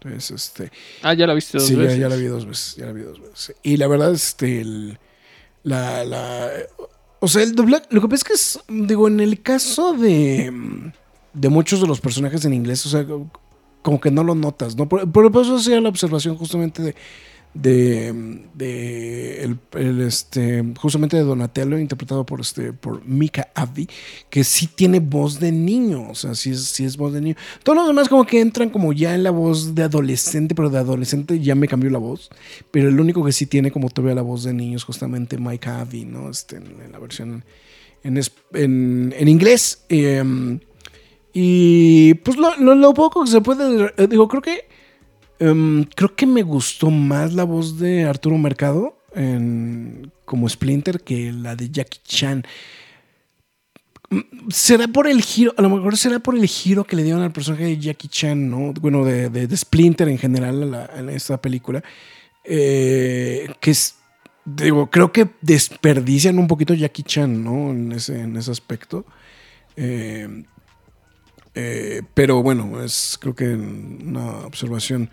Entonces, este. Ah, ya la viste dos sí, ya- veces. Ya, la vi dos veces. Ya la vi dos veces. Y la verdad, este, el- la, la, o sea, el doblaje, lo que pasa es que es, digo, en el caso de, de muchos de los personajes en inglés, o sea, como que no lo notas, ¿no? Por, por eso hacía la observación justamente de, de, de el, este, justamente de Donatello, interpretado por, este, por Mika Avi, que sí tiene voz de niño, o sea, sí es, sí es voz de niño. Todos los demás como que entran como ya en la voz de adolescente, pero de adolescente ya me cambió la voz. Pero el único que sí tiene como todavía la voz de niño es justamente Mike Avi, ¿no? Este, en, la versión en, en, en inglés. Em, y pues lo, lo- lo poco que se puede, digo, creo que em, creo que me gustó más la voz de Arturo Mercado en- como Splinter que la de Jackie Chan. Mm, Será por el giro, a lo mejor será por el giro que le dieron al personaje de Jackie Chan, ¿no? Bueno, de, Splinter en general a la- en esta película. eh, que es, digo, creo que desperdician un poquito Jackie Chan, ¿no? En ese, en ese aspecto. Eh, eh, pero bueno, es creo que una observación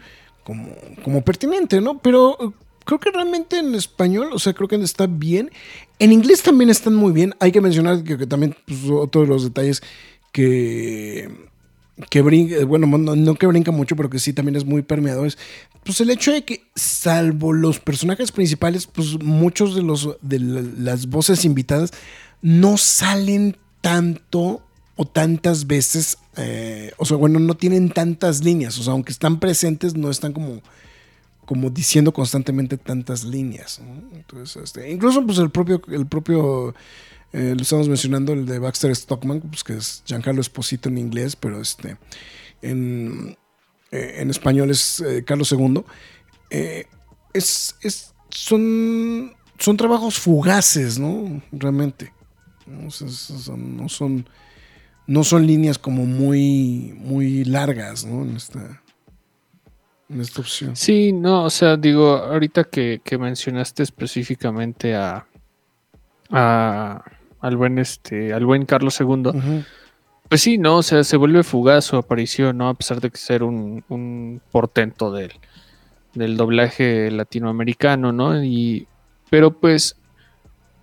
como, pertinente, ¿no? Pero eh, creo que realmente en español, o sea, creo que está bien. En inglés también están muy bien. Hay que mencionar que, también pues, todos los detalles que, que brinca, bueno, no, que brinca mucho, pero que sí también es muy permeado. Es pues el hecho de que, salvo los personajes principales, pues muchos de los de la- las voces invitadas no salen tanto o tantas veces, eh, o sea, bueno, no tienen tantas líneas, o sea, aunque están presentes, no están como, como diciendo constantemente tantas líneas. ¿no? Entonces, este, incluso pues el propio, el propio, eh, lo estamos mencionando, el de Baxter Stockman, pues que es Giancarlo Esposito en inglés, pero este, en, eh, en español es Carlos II. Es, es, son, son trabajos fugaces, ¿no? Realmente. no son no son líneas como muy muy largas, ¿no? En esta en esta opción. Sí, no, o sea, digo, ahorita que, que mencionaste específicamente a, a- al buen este, al buen Carlos II, pues sí, no, o sea, se vuelve fugaz su aparición, ¿no? A pesar de que ser un, un portento del, del doblaje latinoamericano, ¿no? Y, pero pues,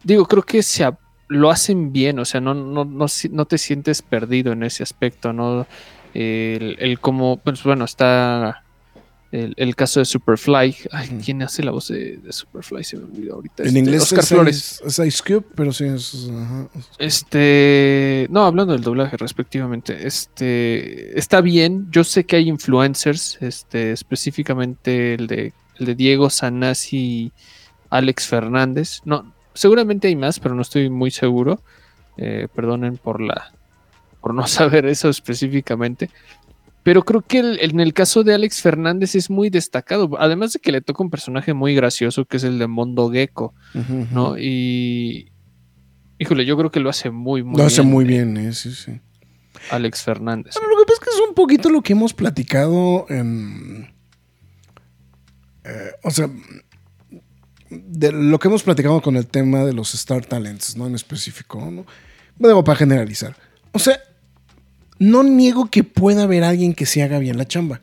digo, creo que se lo hacen bien, o sea, no, no, no, te sientes perdido en ese aspecto, ¿no? El, el como, pues bueno, está el, el caso de Superfly. Ay. ¿quién hace la voz de, de Superfly? Se me olvidó ahorita. En Este, inglés Oscar es, Flores. Ice, es Ice Cube, pero sí es ajá. Este, no, hablando del doblaje respectivamente, este, está bien. Yo sé que hay influencers, este, específicamente el de, el de Diego Sanasi y Alex Fernández. No, seguramente hay más, pero no estoy muy seguro. Eh, perdonen por la, por no saber eso específicamente. Pero creo que el- en el caso de Alex Fernández es muy destacado. Además de que le toca un personaje muy gracioso que es el de Mondo Gecko. Y. Híjole, yo creo que lo hace muy, muy Lo hace bien. muy eh, bien, eh, sí, sí. Alex Fernández. Bueno, lo que pasa es que es un poquito lo que hemos platicado en. eh, o sea, de lo que hemos platicado con el tema de los Star Talents, ¿no? En específico, ¿no? Bueno, para generalizar. O sea, no niego que pueda haber alguien que se haga bien la chamba.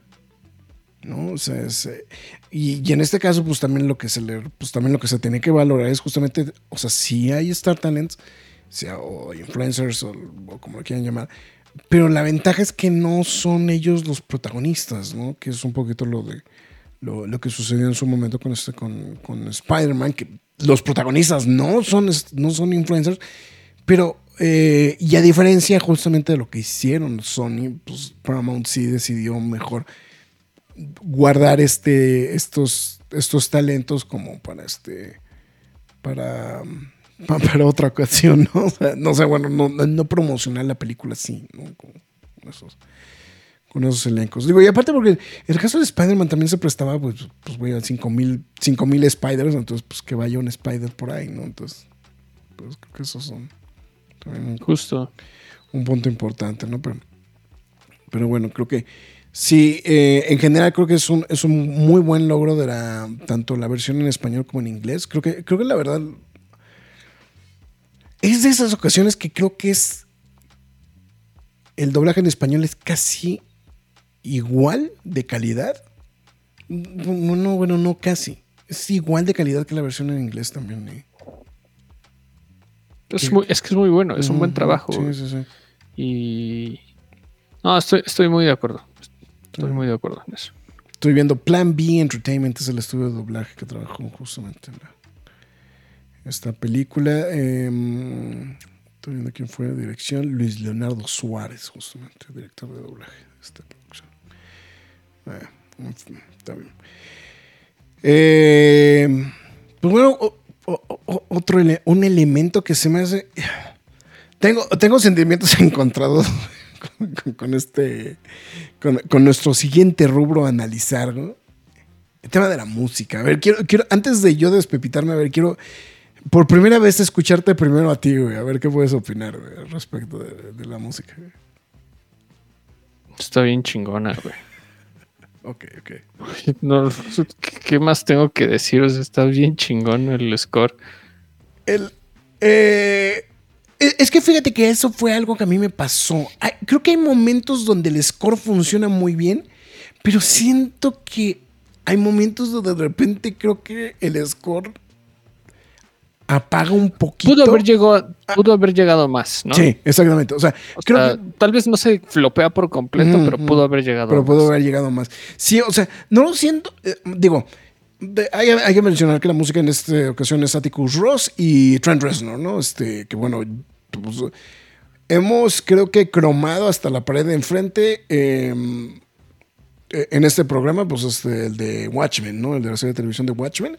¿no? O sea, es, eh, y, y en este caso, pues también lo que se le, pues también lo que se tiene que valorar es justamente, o sea, si hay Star Talents, sea o influencers o como lo quieran llamar, pero la ventaja es que no son ellos los protagonistas, ¿no? Que es un poquito lo de lo, lo que sucedió en su momento con este, con, con Spider-Man, que los protagonistas no son, no son influencers, pero eh, y a diferencia justamente de lo que hicieron Sony, pues Paramount sí decidió mejor guardar este, estos, estos talentos como para este, para, pa- para otra ocasión, ¿no? O sea, no sé, bueno, no, no promocionar la película así, ¿no? Con esos, con esos elencos. Digo, y aparte porque el caso de Spider-Man también se prestaba, pues, pues güey, a 5000 mil Spiders, entonces, pues que vaya un Spider por ahí, ¿no? Entonces, pues creo que esos son también un Justo. un punto importante, ¿no? Pero, pero bueno, creo que sí, eh, en general creo que es un, es un muy buen logro de la, tanto la versión en español como en inglés. Creo que, creo que la verdad es de esas ocasiones que creo que es el doblaje en español es casi igual de calidad. No, no, bueno, no casi. Es igual de calidad que la versión en inglés también. ¿eh? Es, muy- es que es muy bueno, es un buen Ujú, trabajo. Sí, sí, sí. Y. No, estoy, estoy muy de acuerdo. Estoy muy de acuerdo en eso. Estoy viendo Plan B Entertainment, es el estudio de doblaje que trabajó justamente en la- esta película. Em, estoy viendo quién fue la dirección. Luis Leonardo Suárez, justamente, director de doblaje de esta producción. Eh. Em, pues bueno, otro un elemento que se me hace. Tengo, tengo sentimientos encontrados con, este. Con, nuestro siguiente rubro analizar. El tema de la música. A ver, quiero, quiero, antes de yo despepitarme, a ver, quiero por primera vez escucharte primero a ti, güey. A ver qué puedes opinar, güey, respecto de, la música. Está bien chingona, güey. Ok, ok. No, ¿qué- ¿Qué más tengo que deciros? Está bien chingón el score. El, eh, es que fíjate que eso fue algo que a mí me pasó. Creo que hay momentos donde el score funciona muy bien, pero siento que hay momentos donde de repente creo que el score apaga un poquito. Pudo haber llegado, pudo haber llegado más, ¿no? Sí, exactamente. O sea, O creo sea, que Tal vez no se flopea por completo, pero pudo haber llegado. pero más. pudo haber llegado más. Sí, o sea, no lo siento. eh, digo, de- hay, hay que mencionar que la música en esta ocasión es Atticus Ross y Trent Reznor, ¿no? Este, que bueno, pues, hemos creo que cromado hasta la pared de enfrente. eh, eh, en este programa, pues este, el de Watchmen, ¿no? El de la serie de televisión de Watchmen.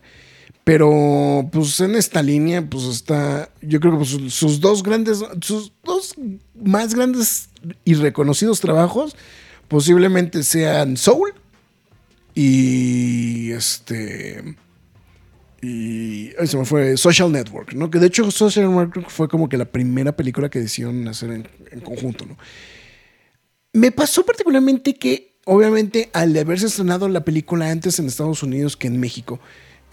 Pero, pues en esta línea, pues está, yo creo que pues, sus- dos grandes, sus dos más grandes y reconocidos trabajos posiblemente sean Soul y este y ay, se me fue Social Network, ¿no? Que de hecho Social Network fue como que la primera película que decidieron hacer en, conjunto, ¿no? Me pasó particularmente que, obviamente, al haberse estrenado la película antes en Estados Unidos que en México,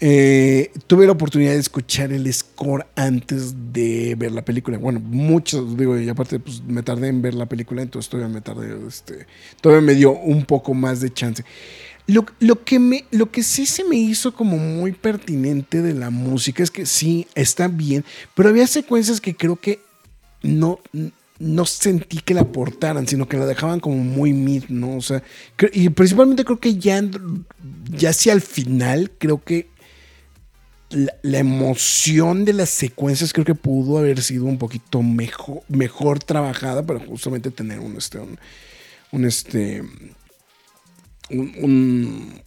eh, tuve la oportunidad de escuchar el score antes de ver la película. Bueno, mucho, digo, y aparte, pues me tardé en ver la película, entonces todavía me tardé, este, todavía me dio un poco más de chance. Lo, lo que me, lo que sí se me hizo como muy pertinente de la música es que sí, está bien, pero había secuencias que creo que no, no sentí que la aportaran, sino que la dejaban como muy mid, ¿no? O sea, y principalmente creo que ya, ya hacia el final, creo que la, emoción de las secuencias creo que pudo haber sido un poquito mejor, trabajada para justamente tener un, este, un, este, un,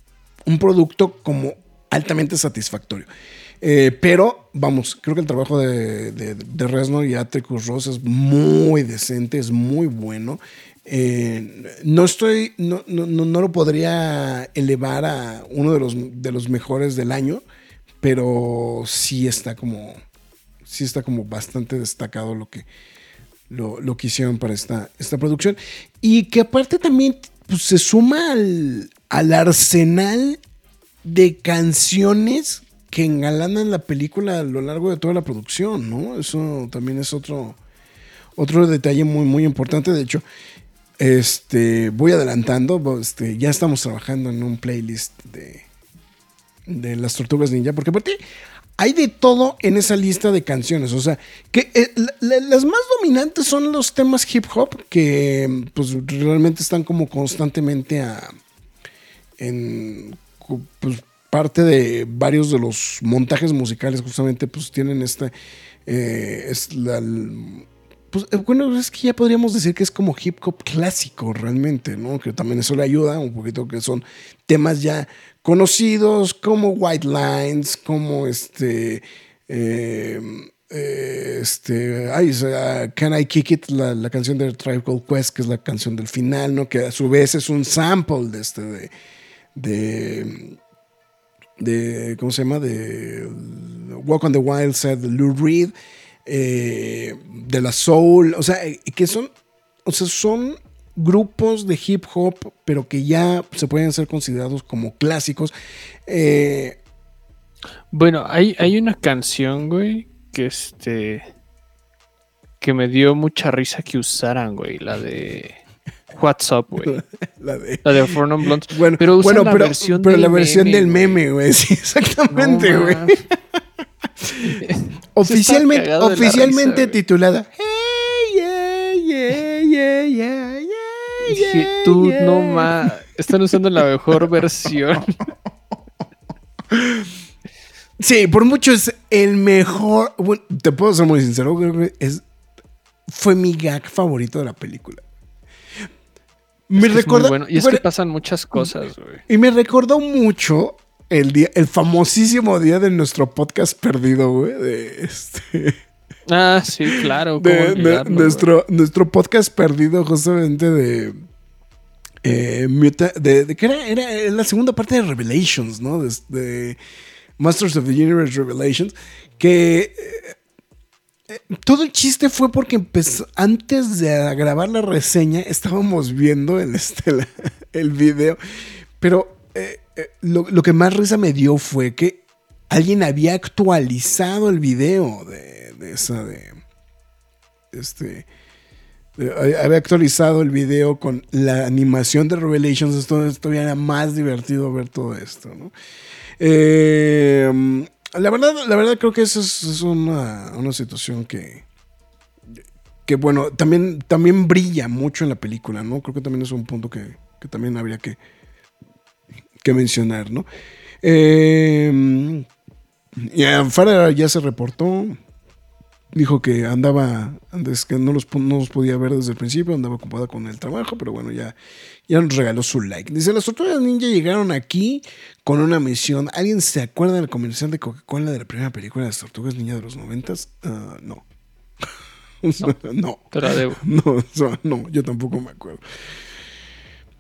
producto como altamente satisfactorio. Eh, pero, vamos, creo que el trabajo de, de, Reznor y Atticus Ross es muy decente, es muy bueno. Eh, no estoy, no, no, no- no lo podría elevar a uno de los, de los mejores del año, pero sí está como, sí está como bastante destacado lo que, lo, lo que hicieron para esta, esta producción. Y que aparte también pues, se suma al, al arsenal de canciones que engalanan la película a lo largo de toda la producción, ¿no? Eso también es otro, otro detalle muy, muy importante. De hecho, este, voy adelantando. Este, ya estamos trabajando en un playlist de, de las tortugas ninja. Porque aparte hay de todo en esa lista de canciones. O sea, que eh, la- la- las más dominantes son los temas hip hop. Que pues realmente están como constantemente a, en pues, parte de varios de los montajes musicales justamente pues tienen esta eh, es la pues, eh, bueno es que ya podríamos decir que es como hip hop clásico realmente no que también eso le ayuda un poquito que son temas ya conocidos como White Lines como este eh, eh, este, ay, sea, Can I Kick It, la, la canción de Tribe Called Quest, que es la canción del final, ¿no? Que a su vez es un sample de este, de, de ¿cómo se llama? De Walk on the Wild Side de Lou Reed, eh, de la Soul, o sea, que son, o sea, son grupos de hip hop, pero que ya se pueden ser considerados como clásicos. Eh, Bueno, hay, hay una canción, güey, que este. que me dio mucha risa que usaran, güey. La de. What's up, güey. la de... La de Blondes. Bueno, pero usan bueno, la versión pero del la versión meme, del meme, güey. Sí, exactamente, No, güey. oficialmente oficialmente titulada Hey, yeah, yeah, yeah, yeah, yeah, Dije, yeah, tú yeah". no más. Están usando la mejor versión. Sí, por mucho es el mejor. Bueno, te puedo ser muy sincero, es, fue mi gag favorito de la película. Me Es que bueno. Y es bueno, que pasan muchas cosas, güey. y me recordó mucho el día, el famosísimo día de nuestro podcast perdido, güey. De este. Ah, sí, claro. ¿cómo de, nuestro, nuestro podcast perdido justamente de... eh, Muta- de, de- que era, era la segunda parte de Revelations, ¿no? De, de Masters of the Universe Revelations, que eh, eh, todo el chiste fue porque empezó, antes de grabar la reseña estábamos viendo el, este, la- el video, pero eh, eh, lo, lo que más risa me dio fue que alguien había actualizado el video de, de esa de este de- había actualizado el video con la animación de Revelations esto todavía era más divertido ver todo esto ¿no? Eh, la verdad la verdad creo que eso es, es una, una situación que que bueno también también brilla mucho en la película no creo que también es un punto que, que también habría que que mencionar no eh, ya, Farah ya se reportó. Dijo que andaba, es que no los, no los podía ver desde el principio, andaba ocupada con el trabajo, pero bueno, ya, ya nos regaló su like. Dice, las tortugas ninja llegaron aquí con una misión. ¿Alguien se acuerda del comercial de Coca-Cola de la primera película de las tortugas ninja de los noventas? Ah, no. no. No, o sea, no, yo tampoco me acuerdo.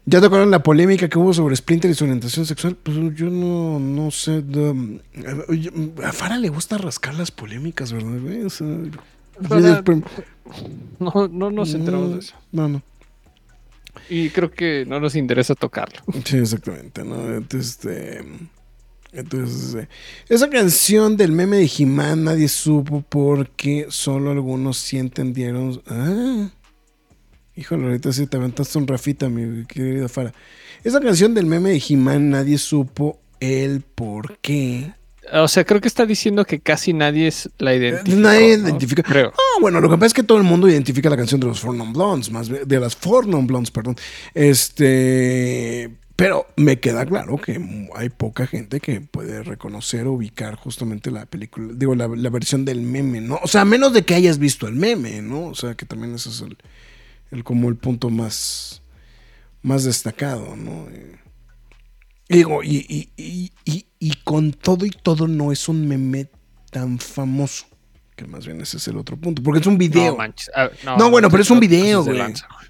¿Ya te acuerdan la polémica que hubo sobre Splinter y su orientación sexual? Pues yo no, no sé. oye, a Farah le gusta rascar las polémicas, ¿verdad? O sea, No, no nos enteramos de eso. No, no. Y creo que no nos interesa tocarlo. Sí, exactamente, ¿no? Entonces, este, entonces eh, esa canción del meme de He-Man nadie supo porque solo algunos sí entendieron. Ah, híjole, ahorita sí te aventaste un Rafita, mi querida Fara. Esa canción del meme de He-Man nadie supo el por qué. O sea, creo que está diciendo que casi nadie es- la identifica. Nadie identifica. Creo. Ah, bueno, lo que pasa es que todo el mundo identifica la canción de los Four Non Blondes, más de las Four Non Blondes, perdón. Este, pero me queda claro que hay poca gente que puede reconocer o ubicar justamente la película, digo, la, la versión del meme, ¿no? O sea, a menos de que hayas visto el meme, ¿no? O sea, que también ese es el, el como el punto más, más destacado, ¿no? Digo, y, y, y, y, con todo y todo no es un meme tan famoso. Que más bien ese es el otro punto. Porque es un video. No manches. No, bueno, pero es un te video, güey.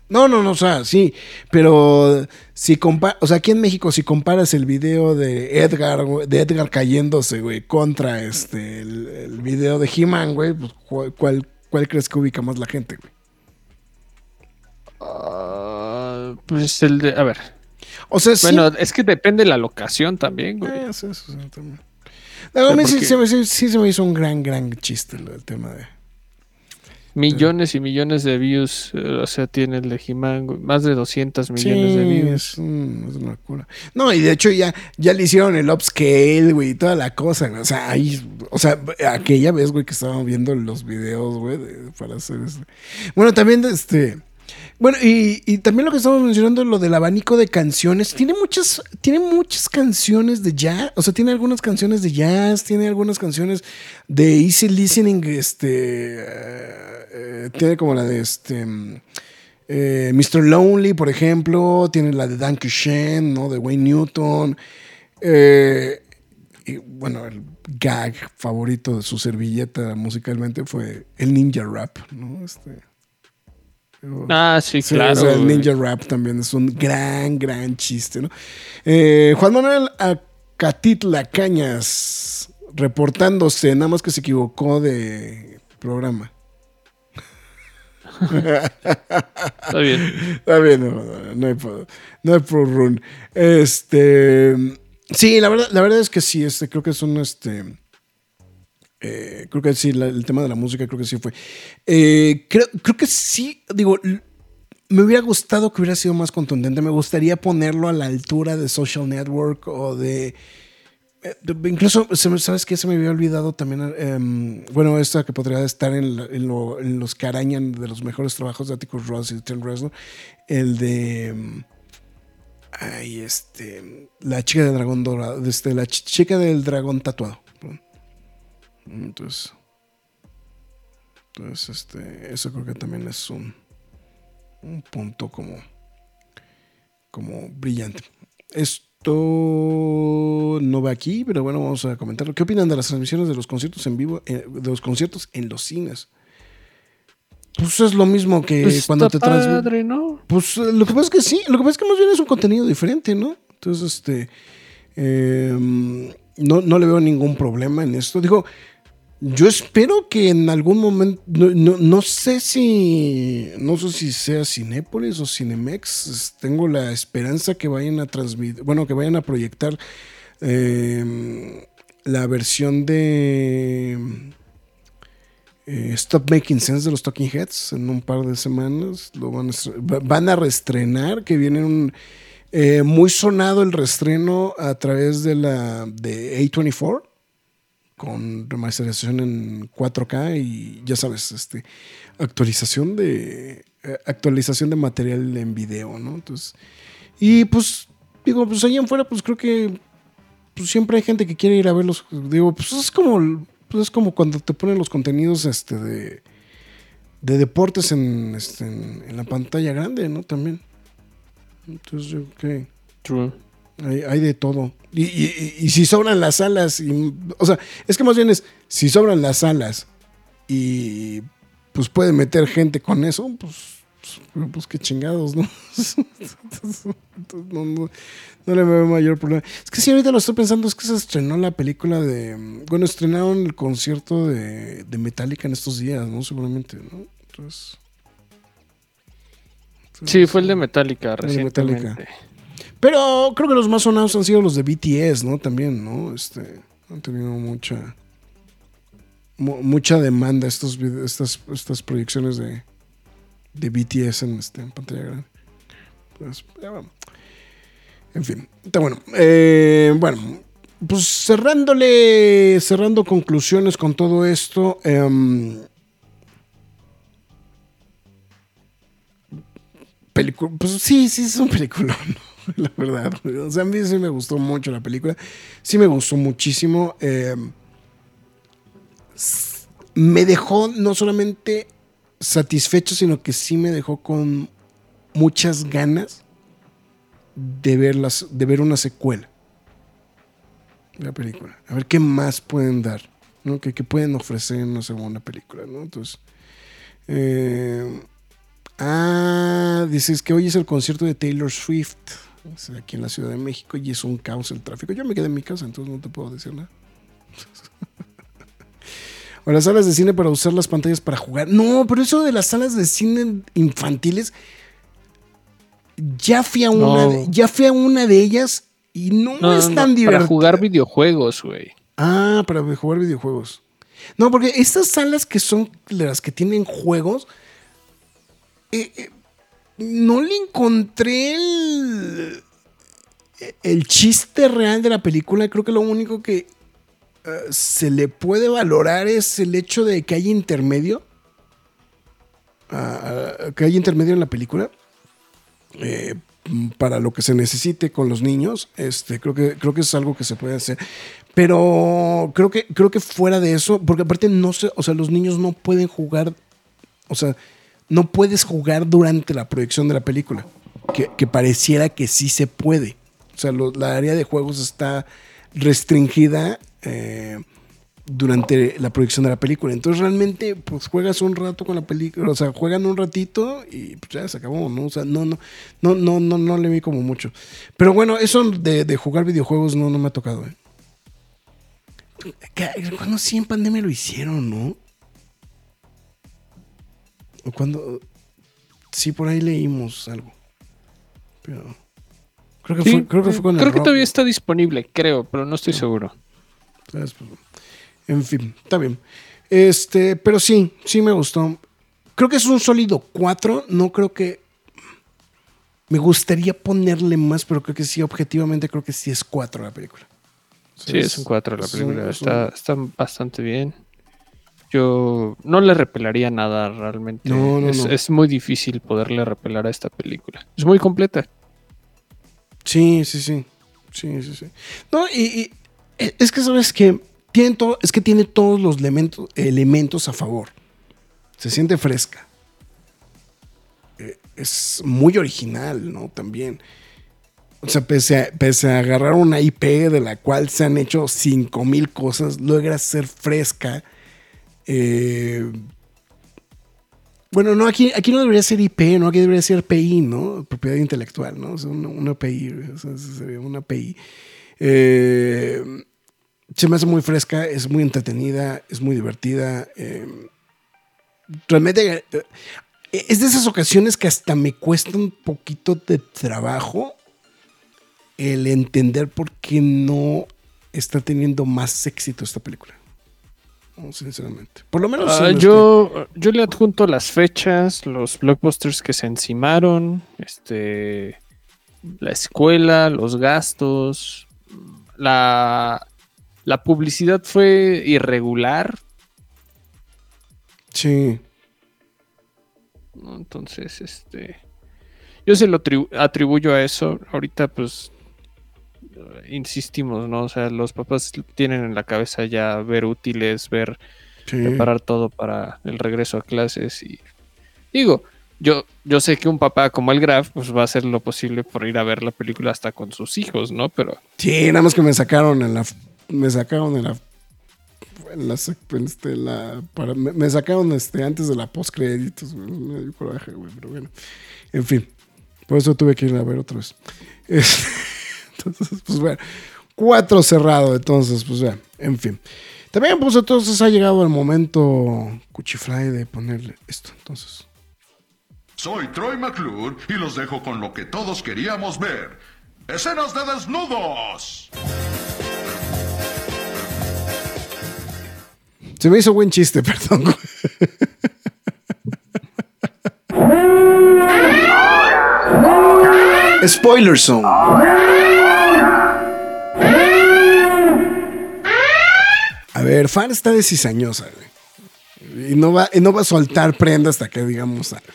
No, no, no, o sea, sí. Pero si compa o sea, aquí en México, si comparas el video de Edgar, de Edgar cayéndose, güey, contra este, el, el video de He-Man, güey, pues, ¿cuál, cuál, cuál crees que ubica más la gente, güey? Ah, pues el de. A ver. O sea, sí. Bueno, es que depende de la locación también, güey. Eh, sí, sí, también. No, a mí sí, se me, sí- sí se me hizo un gran, gran chiste lo del tema de, Millones y millones de views. eh, o sea, tiene el de He-Man, güey, Más de 200 millones de views. Es, un- es una locura. No, y de hecho ya, ya le hicieron el upscale, güey, y toda la cosa. güey. O sea, ahí, o sea, aquella vez, güey, que estábamos viendo los videos, güey, de- para hacer eso. Bueno, también, este. Bueno, y, y también lo que estamos mencionando, lo del abanico de canciones. Tiene muchas, tiene muchas canciones de jazz. O sea, tiene algunas canciones de jazz, tiene algunas canciones de easy listening, este. eh, eh, tiene como la de este. eh, Mr. Lonely, por ejemplo, tiene la de Dan Shen, ¿no? De Wayne Newton. Y bueno, el gag favorito de su servilleta musicalmente fue el ninja rap, ¿no? Este, Ah, sí, Sí, claro. o sea, el ninja rap también es un gran, gran chiste, ¿no? Eh, Juan Manuel Acatitla Cañas, reportándose, nada más que se equivocó de programa. Está bien. Está bien, no, no, hay, no hay pro run. Este, sí, la verdad, la verdad es que sí, este, creo que es un, este, eh, creo que sí, el tema de la música creo que sí fue. Eh, creo, creo que sí, digo, me hubiera gustado que hubiera sido más contundente. Me gustaría ponerlo a la altura de Social Network o de... eh, Incluso, ¿sabes qué? Se me había olvidado también, em, bueno, esta que podría estar en, en lo- en los que arañan de los mejores trabajos de Atticus Ross y Trent Reznor, el de... em, Ay, este... La chica del dragón dorado, este, la ch- chica del dragón tatuado. Entonces... Entonces, este, eso creo que también es un, un punto como, como brillante. Esto no va aquí, pero bueno, vamos a comentarlo. ¿Qué opinan de las transmisiones de los conciertos en vivo, eh, de los conciertos en los cines? Pues es lo mismo que Pues cuando te transmiten. ¿no? Pues eh, lo que pasa es que sí, lo que pasa es que más bien es un contenido diferente, ¿no? Entonces, este, eh, no, no le veo ningún problema en esto. Digo, yo espero que en algún momento, no, no- no sé si, no sé si sea Cinépolis o Cinemex, tengo la esperanza que vayan a transmitir, bueno, que vayan a proyectar eh, la versión de eh, Stop Making Sense de los Talking Heads en un par de semanas. Lo van, a, van a reestrenar, que viene un eh, muy sonado el reestreno a través de la de A24 con remasterización en 4K y ya sabes, este actualización de eh, actualización de material en video, ¿no? Entonces, y pues digo, pues allá afuera pues creo que pues siempre hay gente que quiere ir a verlos. Digo, pues es como, pues es como cuando te ponen los contenidos este, de, de deportes en, este, en, en la pantalla grande, ¿no? También. Entonces yo que True. Hay, hay de todo. Y, y- y- y si sobran las salas, y, o sea, es que más bien es, si sobran las salas y pues puede meter gente con eso, pues, pues, pues qué chingados, ¿no? Entonces, no, no- no le veo mayor problema. Es que sí, ahorita lo estoy pensando, es que se estrenó la película de, bueno, estrenaron el concierto de, de Metallica en estos días, ¿no? Seguramente, ¿no? Entonces... Sí, fue el de Metallica de recientemente. Metallica. Pero creo que los más sonados han sido los de BTS, ¿no? También, ¿no? Este, han tenido mucha mu- mucha demanda estos estas, estas proyecciones de, de BTS en, este, en pantalla grande. Va. En fin, está bueno. Eh, bueno, pues cerrándole, cerrando conclusiones con todo esto. película, pues sí, sí, es un película, la verdad. O sea, a mí sí me gustó mucho la película. Sí me gustó muchísimo. eh, me dejó no solamente satisfecho, sino que sí me dejó con muchas ganas de ver, las, de ver una secuela de la película. A ver qué más pueden dar, ¿no? ¿Qué, qué pueden ofrecer en una segunda película, ¿no? Entonces, eh, Ah, dices que hoy es el concierto de Taylor Swift. Es aquí en la Ciudad de México y es un caos el tráfico. Yo me quedé en mi casa, entonces no te puedo decir nada. o las salas de cine para usar las pantallas para jugar. No, pero eso de las salas de cine infantiles. Ya fui a una, No. de, ya fui a una de ellas y no, No, es tan no, divertido. Para jugar videojuegos, güey. Ah, para jugar videojuegos. No, porque estas salas que son las que tienen juegos, eh, eh, no le encontré el, el chiste real de la película. Creo que lo único que eh, se le puede valorar es el hecho de que hay intermedio. ah, ah, que hay intermedio en la película. eh, para lo que se necesite con los niños. Este, creo que, creo que es algo que se puede hacer. Pero creo que, creo que fuera de eso, porque aparte no sé, o sea, los niños no pueden jugar, o sea, no puedes jugar durante la proyección de la película. Que, pareciera que sí se puede. O sea, la área de juegos está restringida eh, durante la proyección de la película. Entonces realmente, pues juegas un rato con la película, o sea, juegan un ratito y pues, ya se acabó, ¿no? O sea, no, no, no, no, no, no le vi como mucho. Pero bueno, eso de, de jugar videojuegos no, no me ha tocado, ¿eh? Cuando sí en pandemia lo hicieron, ¿no? O cuando. Sí, por ahí leímos algo. Pero. Creo que, Sí, fue, creo que fue con el creo que todavía está disponible, creo, pero no estoy seguro. Entonces, pues, en fin, está bien. Este, pero sí, sí me gustó. Creo que es un sólido 4. No creo que. Me gustaría ponerle más, pero creo que sí, objetivamente, creo que sí es 4 la película. Sí, es un 4 la es un- película. es un- Está, está bastante bien. Yo no le repelaría nada realmente. No, no, es, no. es muy difícil poderle repelar a esta película. Es muy completa. Sí, sí, sí. Sí, sí, sí. No, y, y es que sabes que tienen todo, es que tiene todos los elementos, elementos a favor. Se siente fresca. Eh, Es muy original, ¿no? También. O sea, pese a, pese a agarrar una IP de la cual se han hecho 5000 cosas, logra ser fresca. Eh, bueno, no, aquí, aquí no debería ser IP, ¿no? Aquí debería ser PI, ¿no? Propiedad intelectual, ¿no? O sea, una, una PI, una PI. Eh, se me hace muy fresca, es muy entretenida, es muy divertida. eh, realmente es de esas ocasiones que hasta me cuesta un poquito de trabajo el entender por qué no está teniendo más éxito esta película. Sinceramente. Por lo menos. Ah, este- yo, yo le adjunto las fechas, los blockbusters que se encimaron, este, la escuela, los gastos, la, la publicidad fue irregular, Sí. ¿no? entonces, este, yo se lo tribu- atribuyo a eso. Ahorita, pues, insistimos, ¿no? O sea, los papás tienen en la cabeza ya ver útiles, ver Sí. preparar todo para el regreso a clases y digo, yo, yo sé que un papá como el Graf pues va a hacer lo posible por ir a ver la película hasta con sus hijos, ¿no? Pero Sí, nada más que me sacaron en la. Me sacaron en la. En la, este, la para- me, me sacaron este, antes de la postcréditos. güey, Me dio coraje, güey, pero bueno. En fin. Por eso tuve que ir a ver otra vez. Es- Entonces, pues bueno. Cuatro cerrado, entonces, pues ya. En fin. También, pues entonces ha llegado el momento cuchifly de ponerle esto. Entonces. Soy Troy McClure y los dejo con lo que todos queríamos ver. ¡Escenas de desnudos! Se me hizo buen chiste, perdón. Spoiler Zone. A ver, Fan está de cizañosa, güey. Y no va, y no va a soltar prenda hasta que digamos algo.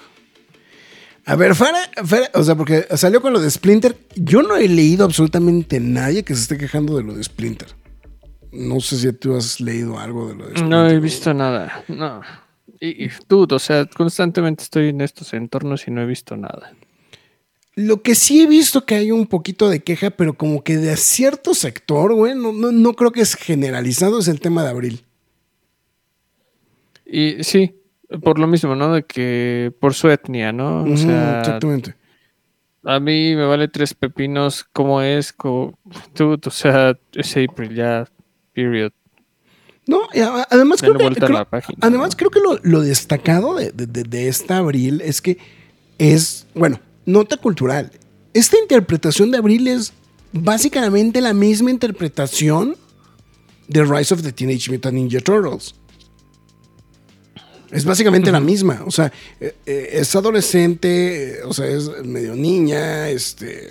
A ver, Fara, Fara, o sea, porque salió con lo de Splinter. Yo no he leído absolutamente nadie que se esté quejando de lo de Splinter. No sé si tú has leído algo de lo de Splinter. no he visto nada, no. Y, y o sea, constantemente estoy en estos entornos y no he visto nada. Lo que sí he visto que hay un poquito de queja, pero como que de cierto sector, güey, no, no, no creo que es generalizado, es el tema de abril. Y sí, por lo mismo, ¿no? De que por su etnia, ¿no? O sea, exactamente. a mí me vale tres pepinos cómo es, dude, o sea, es April ya, period. No, además Dale creo que, creo- página, además ¿no? creo que lo, lo destacado de, de- de- de esta abril es que es, bueno, nota cultural. Esta interpretación de abril es básicamente la misma interpretación de Rise of the Teenage Mutant Ninja Turtles. Es básicamente la misma. O sea, eh, eh, es adolescente, eh, o sea, es medio niña, este,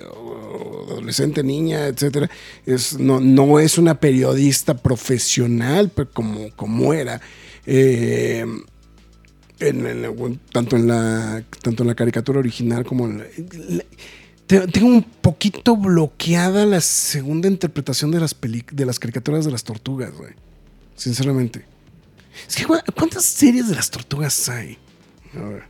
adolescente, niña, etcétera. Es, no, no es una periodista profesional como, como era. Eh, en- tanto, en la, tanto en la caricatura original como en la- la- te- tengo un poquito bloqueada la segunda interpretación de las, peli- de las caricaturas de las tortugas, güey. Sinceramente. Es que, ¿cuántas series de las tortugas hay? A ver.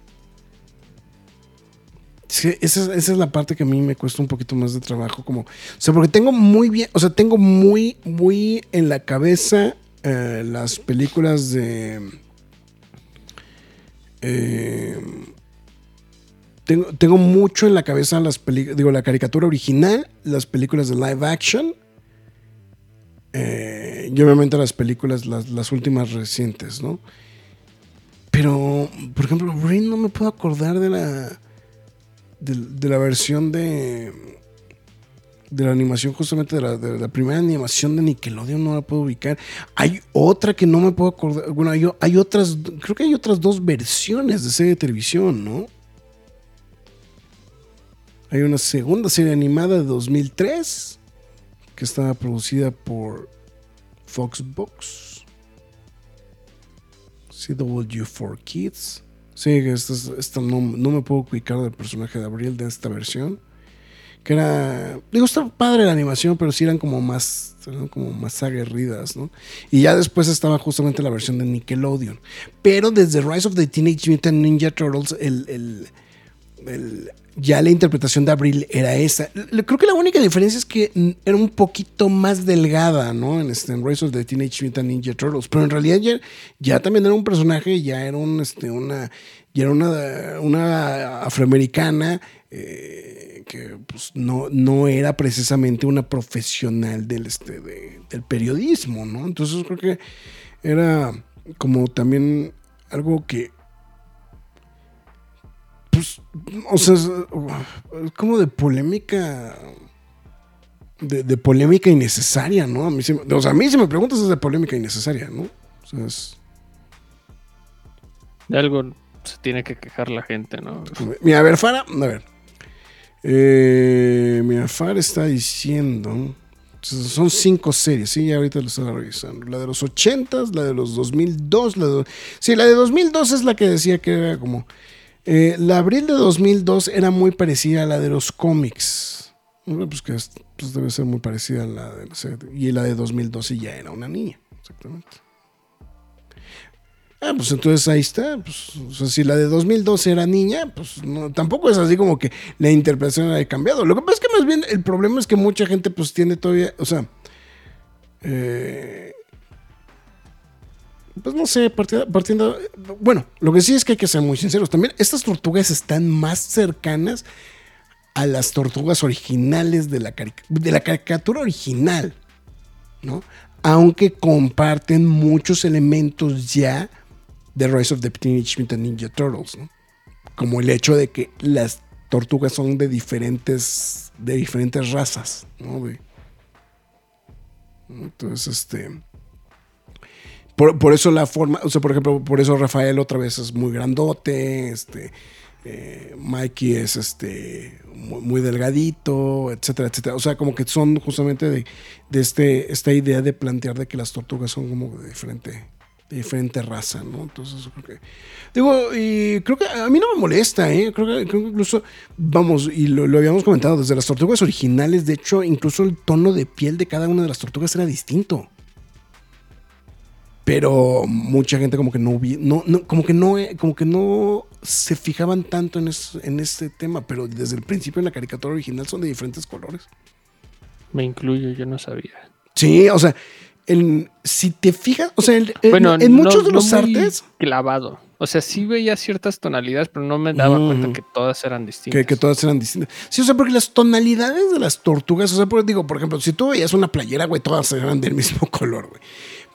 Esa es la parte que a mí me cuesta un poquito más de trabajo. Como, o sea, porque tengo muy bien, o sea, tengo muy, muy en la cabeza eh, las películas de. Eh, tengo, tengo mucho en la cabeza las películas, digo, la caricatura original, las películas de live action. eh, y obviamente las películas, las, las últimas recientes, ¿no? Pero, por ejemplo, Brain no me puedo acordar de la. de, de la versión de. De la animación, justamente de la, primera animación de Nickelodeon, no la puedo ubicar. Hay otra que no me puedo acordar. Bueno, hay, hay otras. Creo que hay otras dos versiones de serie de televisión, ¿no? Hay una segunda serie animada de 2003 que estaba producida por Foxbox. CW4 Kids. Sí, esta, es- esta no, no me puedo ubicar del personaje de Abril de esta versión. Que era. Digo, está padre la animación, pero sí eran como más. eran como más aguerridas, ¿no? Y ya después estaba justamente la versión de Nickelodeon. Pero desde Rise of the Teenage Mutant Ninja Turtles, el, el- el- ya la interpretación de Abril era esa. Creo que la única diferencia es que era un poquito más delgada, ¿no? En, este, en Rise of the Teenage Mutant Ninja Turtles. Pero en realidad ya, ya también era un personaje, ya era un, este, una, ya era una, una afroamericana eh, que pues, no, no era precisamente una profesional del, este, de- del periodismo, ¿no? Entonces creo que era como también algo que pues, o sea, es, como de polémica. De, de polémica innecesaria, ¿no? A mí, me- o sea, a mí si me preguntas es de polémica innecesaria, ¿no? O sea, es- De algo se tiene que quejar la gente, ¿no? Mira, a ver, Fara, a ver. Eh, mira, Fara está diciendo. Son cinco series, sí, ya ahorita lo estaba revisando. La de los 80, la de los 2002, la de, sí, la de 2002 es la que decía que era como... eh, la abril de 2002 era muy parecida a la de los cómics. Pues que es- pues debe ser muy parecida a la de... y la de 2012 ya era una niña, exactamente. Ah, pues entonces ahí está. Pues, o sea, si la de 2012 era niña, pues tampoco es así como que la interpretación haya cambiado. Lo que pasa es que más bien el problema es que mucha gente pues tiene todavía, o sea, eh, pues no sé, partiendo, partiendo, bueno, lo que sí es que hay que ser muy sinceros. También estas tortugas están más cercanas a las tortugas originales de la, de la caricatura original, ¿no? Aunque comparten muchos elementos ya de Rise of the Teenage Mutant Ninja Turtles, ¿no? Como el hecho de que las tortugas son de diferentes, de diferentes razas, ¿no? Entonces, este... Por, por eso la forma, o sea, por ejemplo, por eso Rafael otra vez es muy grandote, este... eh, Mikey es este muy, muy delgadito, etcétera, etcétera. O sea, como que son justamente de, de este, esta idea de plantear de que las tortugas son como de diferente, de diferente raza, ¿no? Entonces, creo que. Digo, y creo que a mí no me molesta, ¿eh? Creo que, creo que incluso, vamos, y lo, lo habíamos comentado, desde las tortugas originales, de hecho, incluso el tono de piel de cada una de las tortugas era distinto. Pero mucha gente como que no, no, no como que no, eh, como que no se fijaban tanto en, es- en este tema, pero desde el principio en la caricatura original son de diferentes colores. Me incluyo, yo no sabía. Sí, o sea, si te fijas, o sea, Bueno, en no- muchos de los artes, Clavado. O sea, sí veía ciertas tonalidades, pero no me daba Mm. cuenta que todas eran distintas. que, que todas eran distintas. Sí, o sea, porque las tonalidades de las tortugas, o sea, por- digo, por ejemplo, si tú veías una playera, güey, todas eran del mismo color, güey.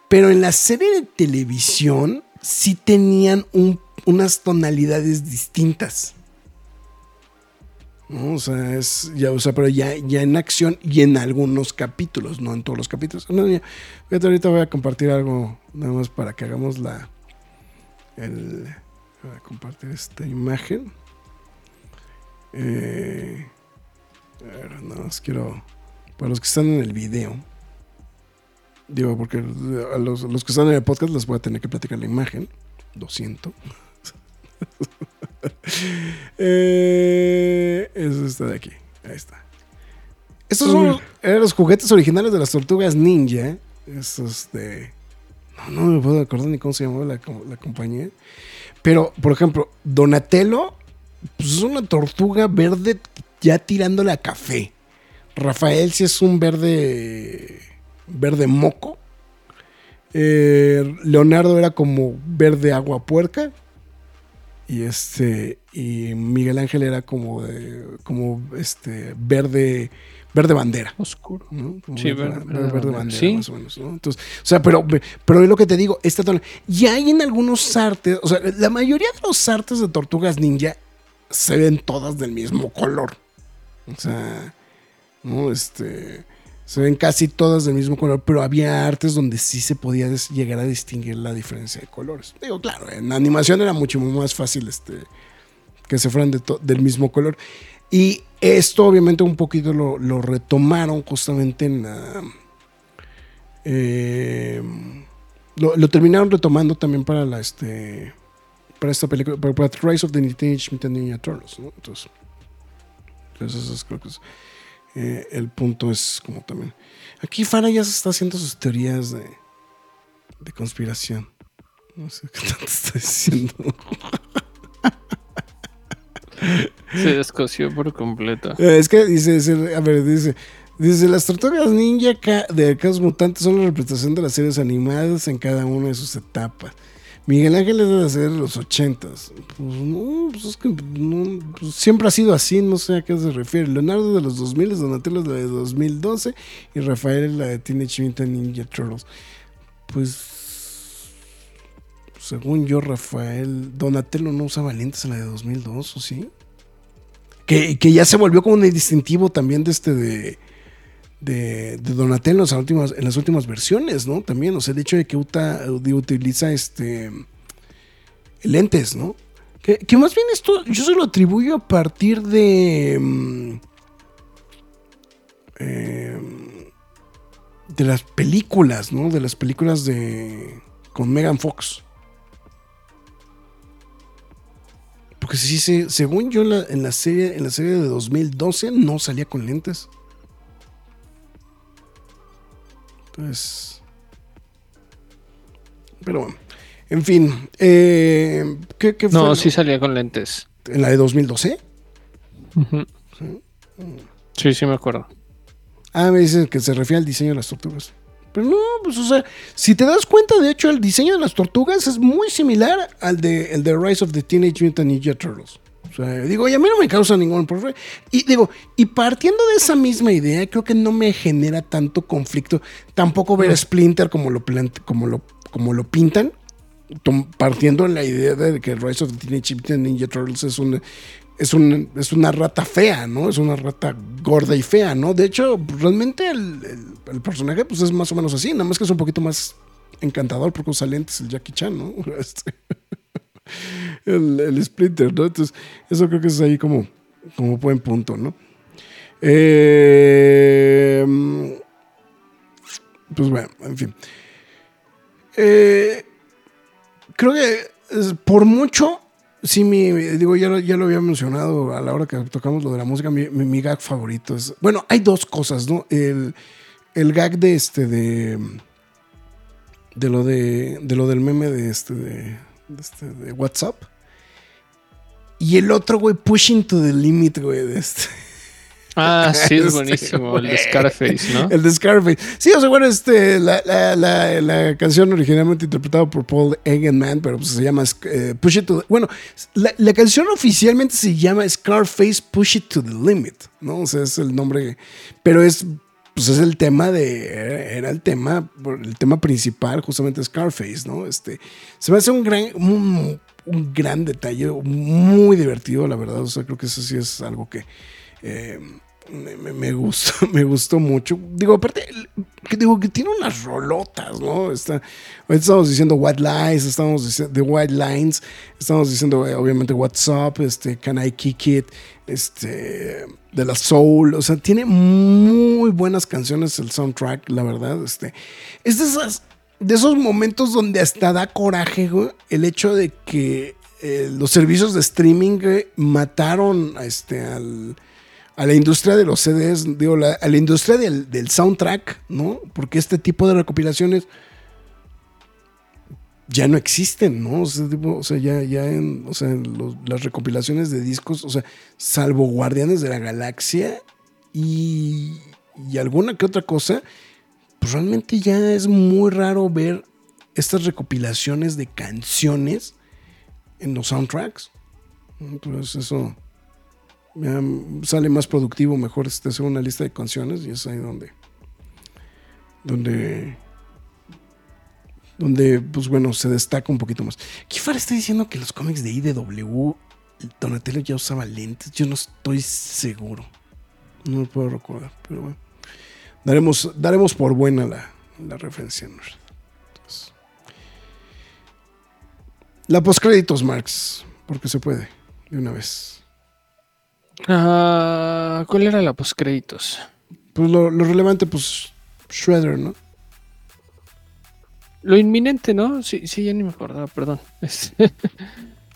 Pero en la serie de televisión sí tenían un- unas tonalidades distintas. O sea, es, ya, o sea, pero ya, ya en acción y en algunos capítulos, no en todos los capítulos. No, ya, fíjate, ahorita voy a compartir algo nada más para que hagamos la, el, voy a compartir esta imagen. Eh, a ver, nada más quiero. Para los que están en el video. Digo, porque a los, los que están en el podcast les voy a tener que platicar la imagen. Lo siento. eh, es esta de aquí. Ahí está. Estos son eran los juguetes originales de las tortugas ninja. Estos de. No, no me puedo acordar ni cómo se llamaba la, la compañía. Pero, por ejemplo, Donatello pues es una tortuga verde ya tirándole a café. Rafael sí es un verde. verde moco. Eh, Leonardo era como verde agua puerca. Y este. Y Miguel Ángel era como de. como este. verde. verde bandera. Oscuro. ¿no? Sí, verde, verde- verde verde bandera. Sí. más o menos, ¿no? Entonces, o sea, pero, pero es lo que te digo, esta tona- Y hay en algunos artes, o sea, la mayoría de los artes de tortugas ninja se ven todas del mismo color. O sea, ¿no? Este. Se ven casi todas del mismo color, pero había artes donde sí se podía llegar a distinguir la diferencia de colores. Digo, claro, en animación era mucho más fácil este, que se fueran de del mismo color. Y esto obviamente un poquito lo, retomaron justamente en la... eh, lo, terminaron retomando también para la este para esta película para, para Rise of the Teenage Mutant Ninja Turtles ¿no? entonces entonces creo que es, eh, el punto es como también aquí Fara ya se está haciendo sus teorías de, de conspiración no sé qué tanto está diciendo Se descoció por completo. Eh, Es que dice, a ver, dice, dice, las tortugas ninja de Caos Mutantes son la representación de las series animadas en cada una de sus etapas. Miguel Ángel es de de los ochentas. Pues no, pues es que pues siempre ha sido así, no sé a qué se refiere. Leonardo de los 2000, Donatello es la de 2012 y Rafael la de Teenage Mutant Ninja Turtles. Pues, según yo, Rafael, Donatello no usaba lentes en la de 2002, ¿o sí? Que, que ya se volvió como un distintivo también de este de, de, Donatello en las, últimas, en las últimas versiones, ¿no? También, o sea, el hecho de que uta- utiliza este lentes, ¿no? Que, más bien esto yo se lo atribuyo a partir de mm, em, de las películas, ¿no? De las películas de con Megan Fox. Porque sí, según yo en la serie, en la serie de 2012 no salía con lentes. Entonces. Pero bueno. En fin. eh, ¿qué, qué fue No, sí salía con lentes. ¿En la de 2012? Ujú. Sí, sí me acuerdo. Ah, me dicen que se refiere al diseño de las tortugas. Pero no, pues o sea, si te das cuenta, de hecho, el diseño de las tortugas es muy similar al de, el de Rise of the Teenage Mutant Ninja Turtles. O sea, digo, y a mí no me causa ningún problema. Y digo, y partiendo de esa misma idea, creo que no me genera tanto conflicto tampoco ver a Splinter como lo, como lo, como lo pintan. Partiendo en la idea de que Rise of the Teenage Mutant Ninja Turtles es un, es, un, es una rata fea, ¿no? Es una rata gorda y fea, ¿no? De hecho, realmente el, el- el personaje pues es más o menos así, nada más que es un poquito más encantador porque usa lentes el Jackie Chan, ¿no? Este, el, el Splinter, ¿no? Entonces, eso creo que es ahí como, como buen punto, ¿no? Eh, pues bueno, en fin. Eh, creo que por mucho, sí, mi, digo, ya, ya lo había mencionado a la hora que tocamos lo de la música, mi, gag favorito es, bueno, hay dos cosas, ¿no? El, el gag de este, de, de lo de, de lo del meme de este, de este, de WhatsApp. Y el otro, güey, pushing to the limit, güey, de este. Ah, sí, es Este, buenísimo. El de. Scarface, ¿no? El de Scarface. Sí, o sea, bueno, este, la, la, la, la canción originalmente interpretada por Paul Egenman, pero pues se llama eh, Push It to the- Bueno, la, la canción oficialmente se llama Scarface Push It to the Limit, ¿no? O sea, es el nombre, pero es, pues es el tema de, era el tema, el tema principal, justamente Scarface, ¿no? Este, se me hace un gran, un, un gran detalle, muy divertido, la verdad, o sea, creo que eso sí es algo que... eh, me, gustó, me gustó mucho. Digo, aparte, que digo que tiene unas rolotas, ¿no? Está, estamos diciendo White Lies, estamos diciendo The White Lines, estamos diciendo eh, obviamente What's Up, este, Can I Kick It, este, de la Soul, o sea, tiene muy buenas canciones el soundtrack, la verdad, este, es de esas, de esos momentos donde hasta da coraje, el hecho de que eh, los servicios de streaming mataron a este, al, a la industria de los CDs, digo, la- a la industria del, del soundtrack, ¿no? Porque este tipo de recopilaciones ya no existen, ¿no? O sea, tipo, o sea, ya, ya en, o sea, las recopilaciones de discos, o sea, salvo Guardianes de la Galaxia y, y alguna que otra cosa, pues realmente ya es muy raro ver estas recopilaciones de canciones en los soundtracks. Entonces eso sale más productivo, mejor este, hacer una lista de canciones y es ahí donde, donde, donde, pues bueno, se destaca un poquito más. Kifar está diciendo que los cómics de IDW, Donatello ya usaba lentes, yo no estoy seguro, no lo puedo recordar, pero bueno, daremos, daremos por buena la, la referencia. ¿no? La postcréditos, Marx, porque se puede, de una vez. Ah, ¿Cuál era la postcréditos? Pues lo, lo relevante, pues, Shredder, ¿no? Lo inminente, ¿no? Sí, sí, ya ni me acordaba, perdón. Este,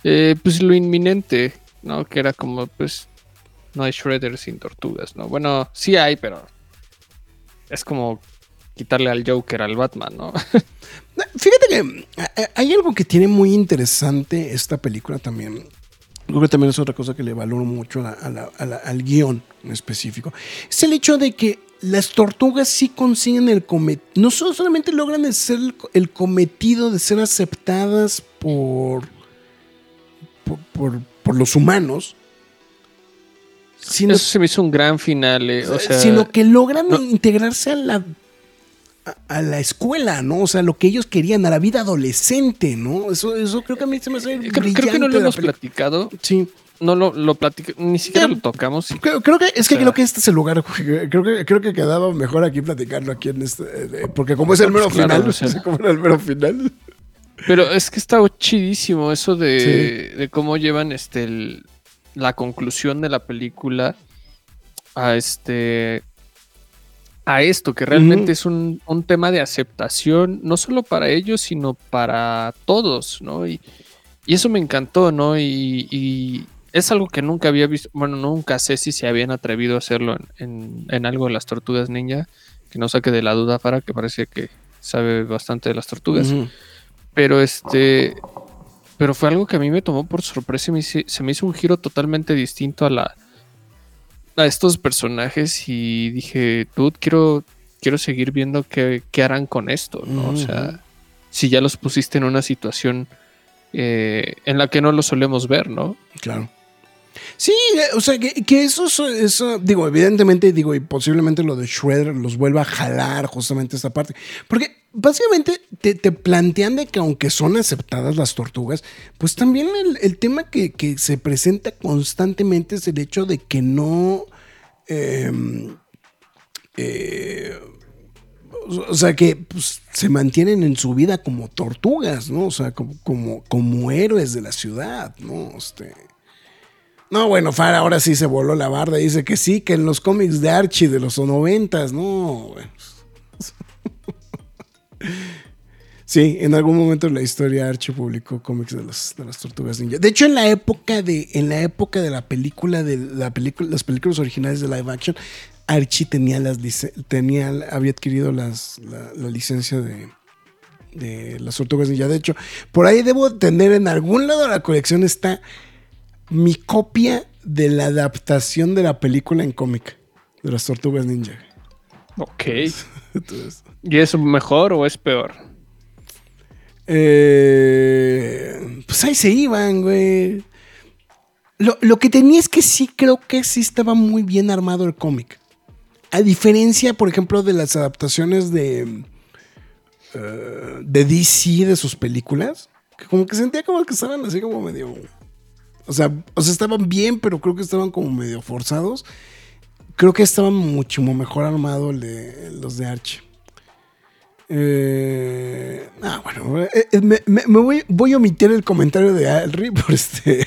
eh, pues lo inminente, ¿no? Que era como, pues, no hay Shredder sin tortugas, ¿no? Bueno, sí hay, pero es como quitarle al Joker al Batman, ¿no? Fíjate que eh, hay algo que tiene muy interesante esta película también. Creo que también es otra cosa que le valoro mucho a la- a la- a la- al guion en específico. Es el hecho de que las tortugas sí consiguen el cometido. No solo- solamente logran el, ser el, co- el cometido de ser aceptadas por, por, por- por los humanos, sino, Eso se me hizo un gran final, eh, o sea, sino que logran no- integrarse a la, a, la escuela, ¿no? O sea, lo que ellos querían, a la vida adolescente, ¿no? Eso, eso creo que a mí se me hace creo, creo que no lo hemos platicado, Sí. no lo, lo platicamos, ni siquiera lo tocamos. Creo, creo que es que O sea- creo que este es el lugar. Creo que, creo que quedaba mejor aquí platicarlo aquí en este. eh, Porque como es el mero Pues claro, final, como era el mero final. Pero es que está chidísimo eso de, de cómo llevan este el- la conclusión de la película a este a esto, que realmente es un, un tema de aceptación, no solo para ellos, sino para todos, ¿no? Y, y eso me encantó, ¿no? Y, y es algo que nunca había visto, bueno, nunca sé si se habían atrevido a hacerlo en, en- en algo de las tortugas ninja, que no saque de la duda para que parece que sabe bastante de las tortugas. Pero este. Pero fue algo que a mí me tomó por sorpresa y me se me hizo un giro totalmente distinto a la. A estos personajes. Y dije, dude, quiero. Quiero seguir viendo qué, qué harán con esto, ¿no? O sea, si ya los pusiste en una situación eh, en la que no lo solemos ver, ¿no? Claro. Sí, eh, o sea, que, que eso, es- digo, evidentemente, digo, y posiblemente lo de Shredder los vuelva a jalar justamente esta parte. Porque básicamente te, te plantean de que aunque son aceptadas las tortugas, pues también el, el tema que, que se presenta constantemente es el hecho de que no... em, eh, o sea que pues, se mantienen en su vida como tortugas, ¿no? O sea, como, como, como héroes de la ciudad, ¿no? Este. No, bueno, Far ahora sí se voló la barda. Dice que sí, que en los cómics de Archie de los noventas, no. Sí, en algún momento en la historia Archie publicó cómics de, las de las tortugas ninja. De hecho, en la época de, en la época de la película, de la película, las películas originales de live action, Archie tenía las tenía, había adquirido las, la, la licencia de, de las tortugas ninja. De hecho, por ahí debo tener en algún lado de la colección está mi copia de la adaptación de la película en cómic de las tortugas ninja. Ok. Entonces, ¿Y es mejor o es peor? eh, pues ahí se iban, güey. Lo, lo que tenía es que sí creo que sí estaba muy bien armado el cómic. A diferencia, por ejemplo, de las adaptaciones de, eh, de DC de sus películas, que como que sentía como que estaban así como medio... O sea, o sea, estaban bien, pero creo que estaban como medio forzados. creo que estaba mucho mejor armado el de, los de Archie. Eh, ah, bueno, eh, eh, me, me- me voy, voy a omitir el comentario de Alri por este.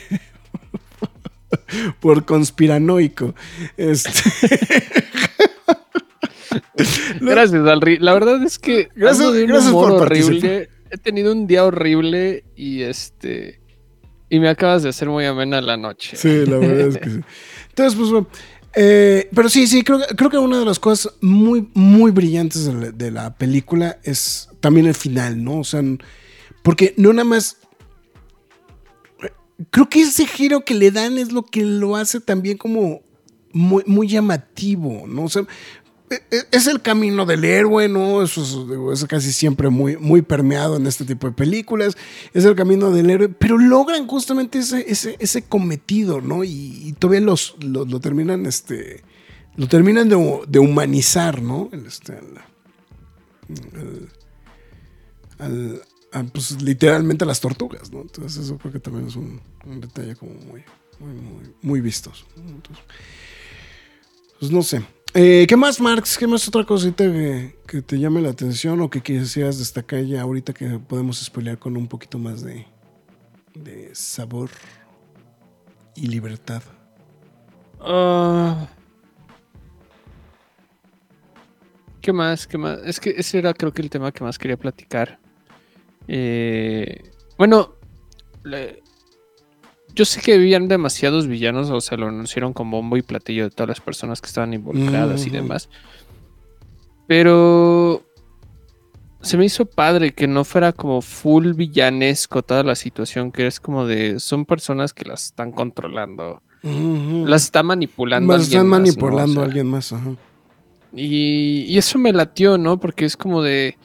por conspiranoico. Este, Gracias, Alri. La verdad es que Gracias- gracias por horrible. participar. He tenido un día horrible y este y me acabas de hacer muy amena la noche. Sí, la verdad es que sí. Entonces, pues bueno. eh, pero sí, sí, creo, que- creo que una de las cosas muy, muy brillantes de la, de la película es también el final, ¿no? O sea, porque no nada más. Creo que ese giro que le dan es lo que lo hace también como muy, muy llamativo, ¿no? O sea, es el camino del héroe, ¿no? Eso es, casi siempre muy, muy permeado en este tipo de películas. Es el camino del héroe, pero logran justamente ese, ese, ese cometido, ¿no? Y, todavía los, lo, terminan, este, lo terminan de, humanizar, ¿no? Este, al- pues literalmente a las tortugas, ¿no? Entonces eso creo que también es un, detalle como muy, muy, muy, vistoso. pues no sé. Eh, ¿Qué más, Marx? ¿Qué más otra cosita que, te llame la atención o que quisieras destacar ya ahorita que podemos spoilear con un poquito más de, de sabor y libertad? Ah. ¿Qué más? ¿Qué más? Es que ese era creo que el tema que más quería platicar. Eh, bueno, le- yo sé que habían demasiados villanos, o sea, lo anunciaron con bombo y platillo de todas las personas que estaban involucradas y demás. Pero se me hizo padre que no fuera como full villanesco toda la situación, que es como de, son personas que las están controlando. Las está manipulando. Alguien están más, ¿no? manipulando O sea, a alguien más. Ajá. y, y eso me latió, ¿no? Porque es como de.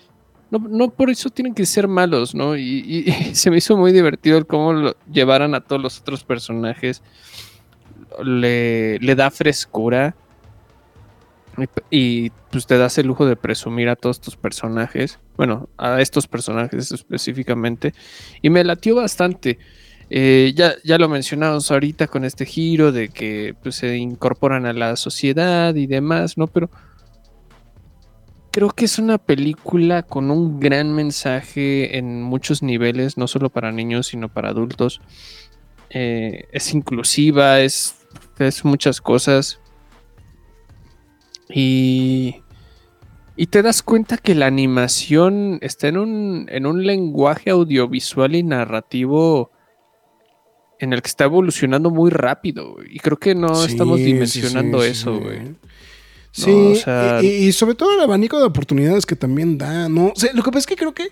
No, por eso tienen que ser malos, ¿no? Y, se me hizo muy divertido el cómo lo llevaran a todos los otros personajes. Le, le da frescura. Y, y, pues te das el lujo de presumir a todos tus personajes. Bueno, a estos personajes específicamente. Y me latió bastante. Eh, ya, ya lo mencionamos ahorita con este giro de que pues, se incorporan a la sociedad y demás, ¿no? Pero creo que es una película con un gran mensaje en muchos niveles, no solo para niños, sino para adultos. Eh, es inclusiva, es, es muchas cosas. Y, y te das cuenta que la animación está en un, en un lenguaje audiovisual y narrativo en el que está evolucionando muy rápido. Y creo que no Sí, estamos dimensionando sí, eso, güey. Sí, No, o sea- y, y sobre todo el abanico de oportunidades que también da, ¿no? O sea, lo que pasa es que creo que.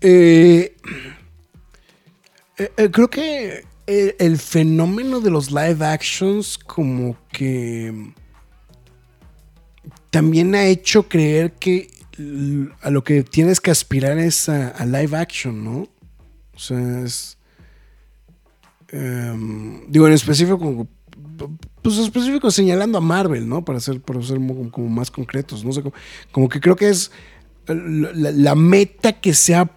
eh, eh, eh, creo que el, el fenómeno de los live actions, como que. También ha hecho creer que a lo que tienes que aspirar es a, a live action, ¿no? O sea, es. em, digo, en específico, pues específico señalando a Marvel, ¿no? Para ser, para ser mo- como, más concretos, no sé, como, como que creo que es la, meta que se ha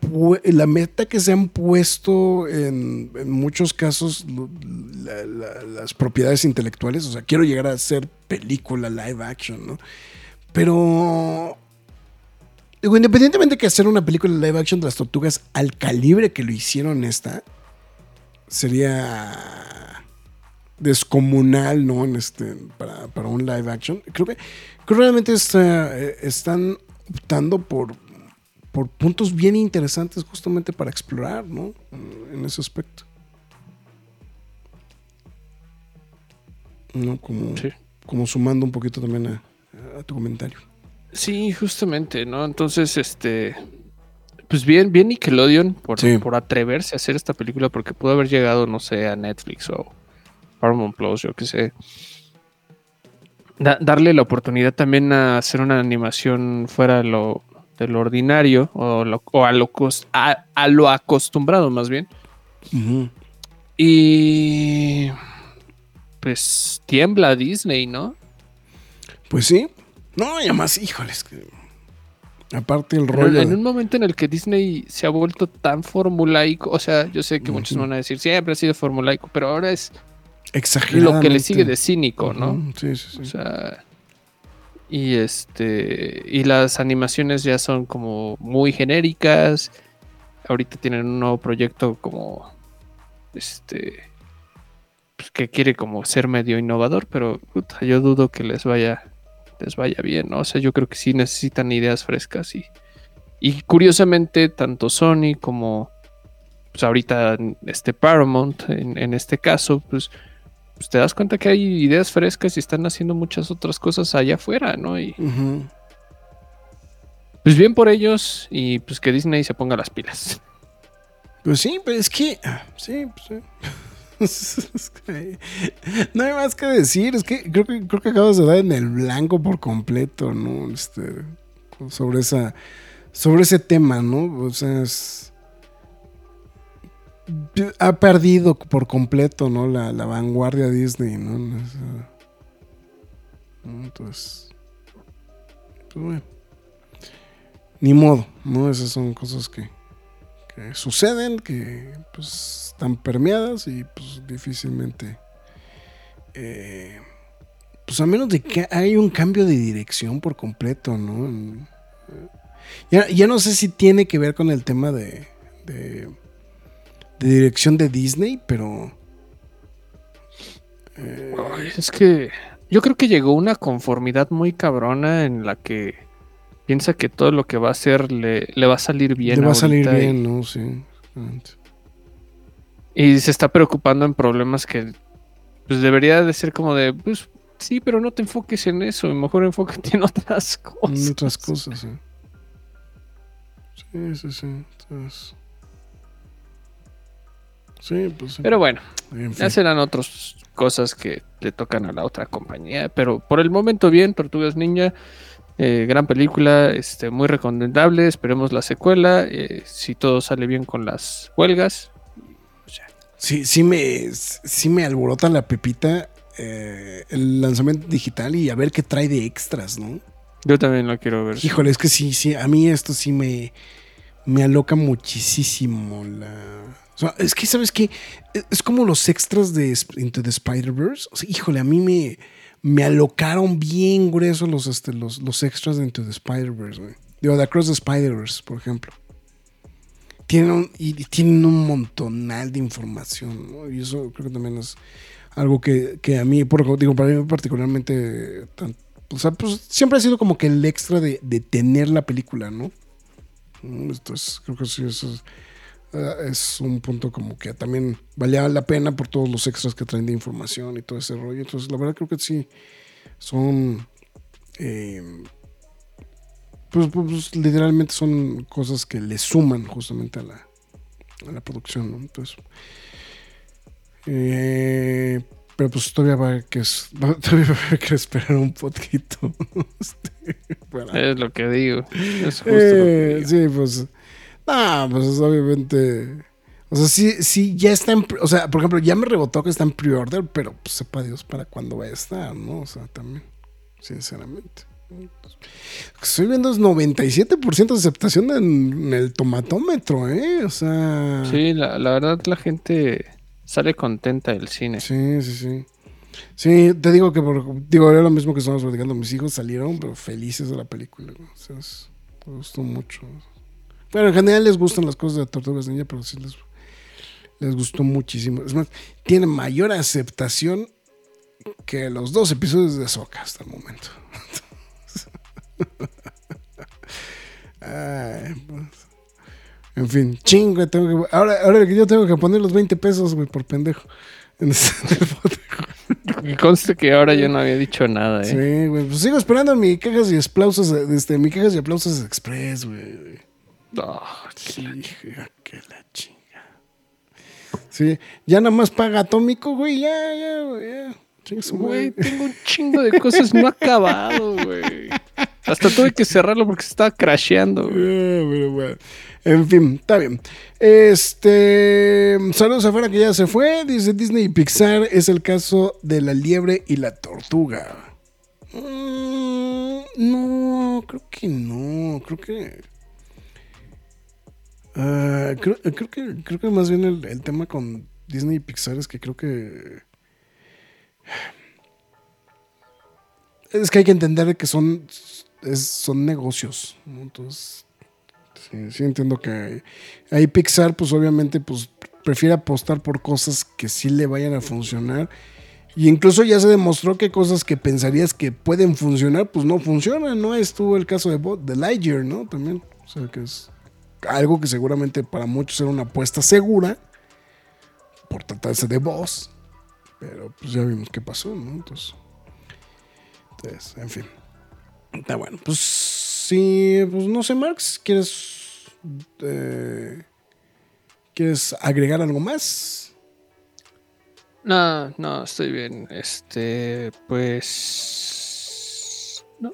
la meta que se han puesto en, muchos casos las propiedades intelectuales, o sea, quiero llegar a hacer película live action, ¿no? Pero digo, independientemente que hacer una película live action de las tortugas al calibre que lo hicieron esta sería descomunal, ¿no? En este, para, para un live action. Creo que, creo que realmente está, eh, están optando por, por puntos bien interesantes justamente para explorar, ¿no? En, en ese aspecto. ¿No? Como, Sí. como sumando un poquito también a, a tu comentario. Sí, justamente, ¿no? Entonces, este. Pues bien, bien Nickelodeon por, Sí. por atreverse a hacer esta película, porque pudo haber llegado, no sé, a Netflix o Paramount Plus, yo qué sé. Da- darle la oportunidad también a hacer una animación fuera de lo, de lo ordinario o, lo- o a, lo, a, a lo acostumbrado, más bien. Y. Pues tiembla Disney, ¿no? Pues sí. No, y además, híjoles. que- aparte el rollo. En un momento en el que Disney se ha vuelto tan formulaico, o sea, yo sé que muchos Ujú. van a decir siempre ha sido formulaico, pero ahora es Exageradamente. lo que le sigue de cínico, ¿no? Sí, sí, sí. O sea, y este y las animaciones ya son como muy genéricas. Ahorita tienen un nuevo proyecto como este pues, que quiere como ser medio innovador, pero puta, yo dudo que les vaya les vaya bien, ¿no? O sea, yo creo que sí necesitan ideas frescas y y curiosamente tanto Sony como pues ahorita este Paramount en, en este caso, pues pues te das cuenta que hay ideas frescas y están haciendo muchas otras cosas allá afuera, ¿no? Y pues bien por ellos y pues que Disney se ponga las pilas. Pues sí, pero es que. Sí, pues sí. Es que no hay más que decir. Es que creo que creo que acabas de dar en el blanco por completo, ¿no? Este. Sobre esa. Sobre ese tema, ¿no? O sea, es. Ha perdido por completo, ¿no? La, la vanguardia Disney, ¿no? Entonces. Pues bueno. Ni modo, ¿no? Esas son cosas que que suceden, que pues están permeadas y pues difícilmente, eh, pues a menos de que hay un cambio de dirección por completo, ¿no? Ya, ya no sé si tiene que ver con el tema de, de dirección de Disney, pero... eh, Es que yo creo que llegó una conformidad muy cabrona en la que piensa que todo lo que va a hacer le, le va a salir bien. le va a salir y- bien, ¿no? Sí. Y, se está preocupando en problemas que pues debería de ser como de, pues sí, pero no te enfoques en eso, mejor enfócate en otras cosas. En otras cosas, sí. Sí, sí, sí. Entonces... Sí, pues. Pero bueno, En fin. ya serán otras cosas que le tocan a la otra compañía. Pero por el momento bien, Tortugas Ninja. eh, gran película, este, muy recomendable. Esperemos la secuela. eh, si todo sale bien con las huelgas. Sí, sí me, sí me alborota la pepita eh, el lanzamiento digital y a ver qué trae de extras, ¿no? Yo también lo quiero ver. Híjole, es que sí, sí, a mí esto sí me, me aloca muchísimo la... o sea, es que, ¿sabes qué? Es- como los extras de Into the Spider-Verse. O sea, híjole, a mí me, me alocaron bien gruesos los, este, los, los extras de Into the Spider-Verse, güey. Digo, de Across the Spider-Verse, por ejemplo. Tienen un, y tienen un montonal de información, ¿no? Y eso creo que también es algo que, que a mí, por, digo, para mí particularmente, o sea, pues siempre ha sido como que el extra de, de tener la película, ¿no? Entonces, creo que sí, eso es, eh, es un punto como que también valía la pena por todos los extras que traen de información y todo ese rollo. Entonces, la verdad creo que sí, son... eh, pues, pues, literalmente son cosas que le suman justamente a la, a la producción, ¿no? Entonces, eh, pero pues todavía va a haber que, es- todavía va a que esperar un poquito. este, Es lo que digo. Es justo lo eh, que digo. sí, pues. No, pues obviamente. O sea, sí, sí, ya está en. O sea, por ejemplo, ya me rebotó que está en pre-order, pero pues sepa Dios para cuándo va a estar, ¿no? O sea, también. Sinceramente. Estoy viendo es 97% de aceptación en, en el tomatómetro, ¿eh? O sea. Sí, la, la verdad la gente sale contenta del cine. Sí, sí, sí. Sí, te digo que por, digo, era lo mismo que estamos platicando. Mis hijos salieron, pero felices de la película. O sea, me gustó mucho. Bueno, en general les gustan las cosas de Tortugas Ninja, pero sí les, les gustó muchísimo. Es más, tiene mayor aceptación que los dos episodios de Soca hasta el momento. Ay, pues. En fin, chingo, tengo que, ahora, ahora que yo tengo que poner los 20 pesos, güey, por pendejo. En bote. Y conste que ahora yo no había dicho nada, ¿eh? Sí, güey. Pues sigo esperando mi cajas y aplausos, este, mi cajas y aplausos express, güey. Sí, hija, que la chinga. Sí, ya nada más paga atómico, güey. Ya, ya, güey. Ya. Chinga Güey, tengo un chingo de cosas no acabado, güey. Hasta tuve que cerrarlo porque se estaba crasheando, güey. Ah, pero bueno. En fin, está bien. Este. Saludos afuera que ya se fue. Dice Disney y Pixar es el caso de la liebre y la tortuga. Mm, no, creo que no. Creo que. Ah, creo, que creo que más bien el, tema con Disney y Pixar es que creo que Es que hay que entender que son, son negocios. Entonces, sí, sí entiendo que ahí Pixar, pues obviamente, pues prefiere apostar por cosas que sí le vayan a funcionar. Y incluso ya se demostró que cosas que pensarías que pueden funcionar, pues no funcionan, ¿no? Estuvo el caso de, Bo- de Lightyear, ¿no? También. O sea, que es algo que seguramente para muchos era una apuesta segura por tratarse de voz. Pero pues ya vimos qué pasó, ¿no? Entonces, entonces, en fin. Está bueno. Pues sí, pues no sé, Marx, ¿quieres, eh, ¿quieres agregar algo más? No, no, estoy bien. Este, pues. No.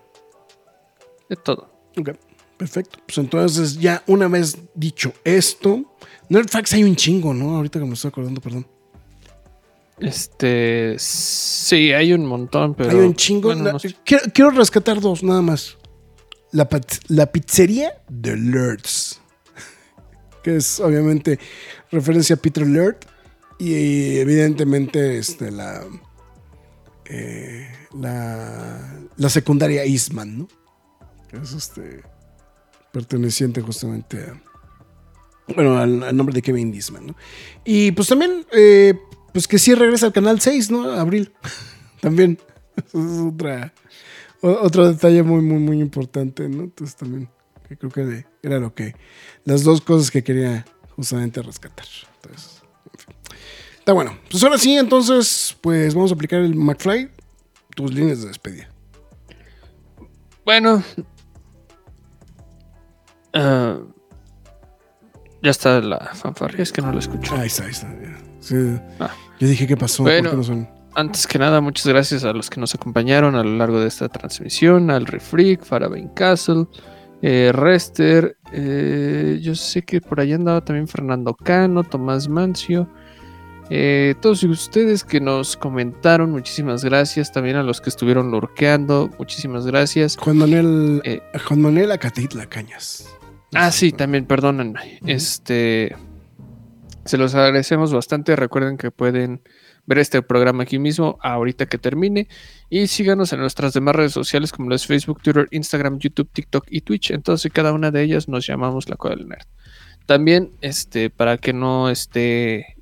Es todo. Ok, perfecto. Pues entonces, ya una vez dicho esto, Nerdfax hay un chingo, ¿no? Ahorita que me estoy acordando, perdón. Este. Sí, hay un montón, pero. hay un chingo. bueno, La- no sé. quiero, quiero rescatar dos, nada más. La, la pizzería de Lurds. Que es obviamente referencia a Peter Lurd. Y evidentemente este, la, eh, la, la secundaria Eastman, ¿no? Que es este, perteneciente justamente a, bueno, al, nombre de Kevin Eastman, ¿no? Y pues también, eh, pues que sí regresa al canal 6, ¿no? Abril. también. Eso es otra, otro detalle muy, muy, muy importante, ¿no? Entonces también, que creo que de- era lo que, las dos cosas que quería justamente rescatar. Entonces, en fin. Está bueno. Pues ahora sí, entonces, pues vamos a aplicar el McFly. Tus líneas de despedida. Bueno. ah, ya está la fanfarria, es que no lo escucho. Ahí está, ahí está. Sí. Ah. Yo dije, ¿qué pasó? Bueno. ¿Por qué no son? Antes que nada, muchas gracias a los que nos acompañaron a lo largo de esta transmisión, al Refreak, Farabain Castle, eh, Rester, eh, yo sé que por ahí andaba también Fernando Cano, Tomás Mancio, eh, todos ustedes que nos comentaron, muchísimas gracias, también a los que estuvieron lurqueando, muchísimas gracias. Juan Manuel, Juan Manuel Acatitla Cañas. Ah, sí, también, perdónenme. Este. Se los agradecemos bastante. Recuerden que pueden ver este programa aquí mismo, ahorita que termine. Y síganos en nuestras demás redes sociales, como las Facebook, Twitter, Instagram, YouTube, TikTok y Twitch. Entonces, cada una de ellas nos llamamos la Cueva del Nerd. También, este, para que no esté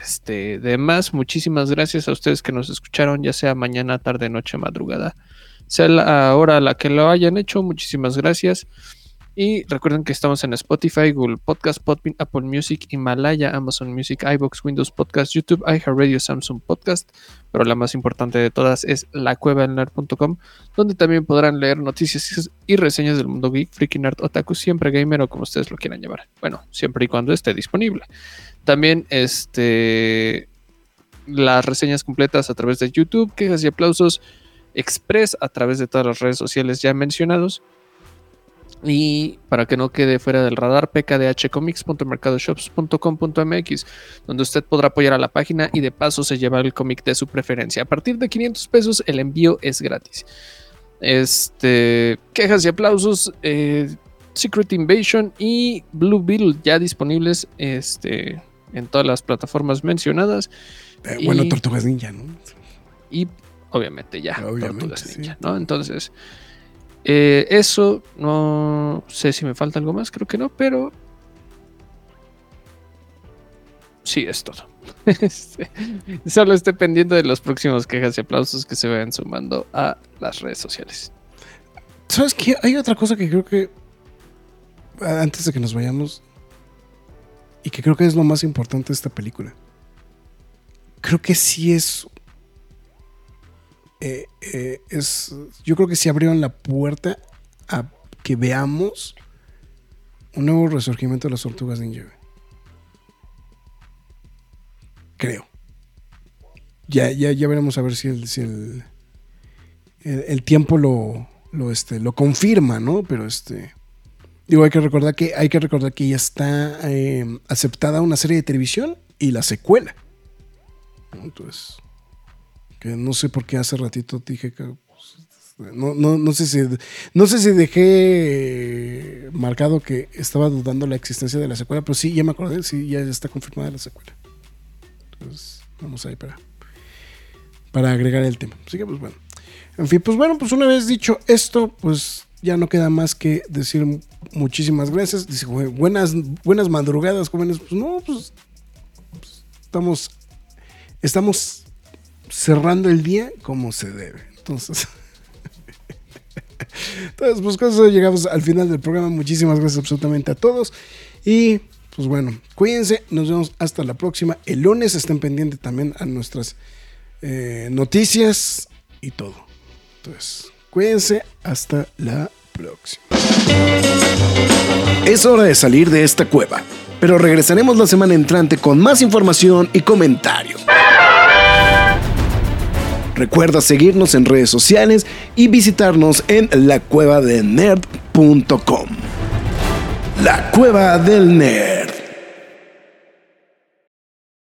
este, de más, muchísimas gracias a ustedes que nos escucharon, ya sea mañana, tarde, noche, madrugada, sea la hora a la que lo hayan hecho. Muchísimas gracias. Y recuerden que estamos en Spotify, Google Podcast, Podbean, Apple Music, Himalaya, Amazon Music, iBox, Windows Podcast, YouTube, iHeartRadio, Samsung Podcast. Pero la más importante de todas es lacuevadelnerd.com, donde también podrán leer noticias y reseñas del mundo geek, freaky nerd, otaku, siempre gamer o como ustedes lo quieran llamar. Bueno, siempre y cuando esté disponible. También este las reseñas completas a través de YouTube, quejas y aplausos express a través de todas las redes sociales ya mencionados. Y para que no quede fuera del radar, pkdhcomics.mercadoshops.com.mx, donde usted podrá apoyar a la página y de paso se lleva el cómic de su preferencia. A partir de 500 pesos, el envío es gratis. Este, quejas y aplausos, eh, Secret Invasion y Blue Beetle ya disponibles este, en todas las plataformas mencionadas. Eh, bueno, Y- Tortugas Ninja, ¿no? Y obviamente ya, Obviamente, Tortugas sí. Ninja, ¿no? Entonces, eh, eso, no sé si me falta algo más, creo que no, pero sí, es todo. Este, Solo esté pendiente de los próximos quejas y aplausos que se vayan sumando a las redes sociales. ¿Sabes qué? Hay otra cosa que creo que. Antes de que nos vayamos. Y que creo que es lo más importante de esta película. Creo que sí es. Eh, eh, es. Yo creo que sí abrieron la puerta a que veamos un nuevo resurgimiento de las tortugas ninja. Creo. Ya, ya, ya veremos a ver si el, si el, el, tiempo lo, lo, este, lo confirma, ¿no? Pero este. Digo, hay que recordar que, hay que, recordar que ya está eh, aceptada una serie de televisión y la secuela. Entonces. Que no sé por qué hace ratito dije que. pues, No, no, no sé si. No sé si dejé marcado que estaba dudando la existencia de la secuela, pero sí, ya me acordé, sí, ya está confirmada la secuela. Entonces, vamos ahí para. para agregar el tema. Así que, pues bueno. En fin, pues bueno, pues una vez dicho esto, pues ya no queda más que decir muchísimas gracias. Dice, "Güey, buenas, buenas madrugadas, jóvenes. Pues no, pues, pues, estamos, estamos cerrando el día como se debe. Entonces, entonces pues con eso llegamos al final del programa. Muchísimas gracias absolutamente a todos. Y pues bueno, cuídense. Nos vemos hasta la próxima. El lunes estén pendientes también a nuestras eh, noticias y todo. Entonces, cuídense. Hasta la próxima. Es hora de salir de esta cueva, pero regresaremos la semana entrante con más información y comentarios. Recuerda seguirnos en redes sociales y visitarnos en lacuevadelnerd.com. La Cueva del Nerd.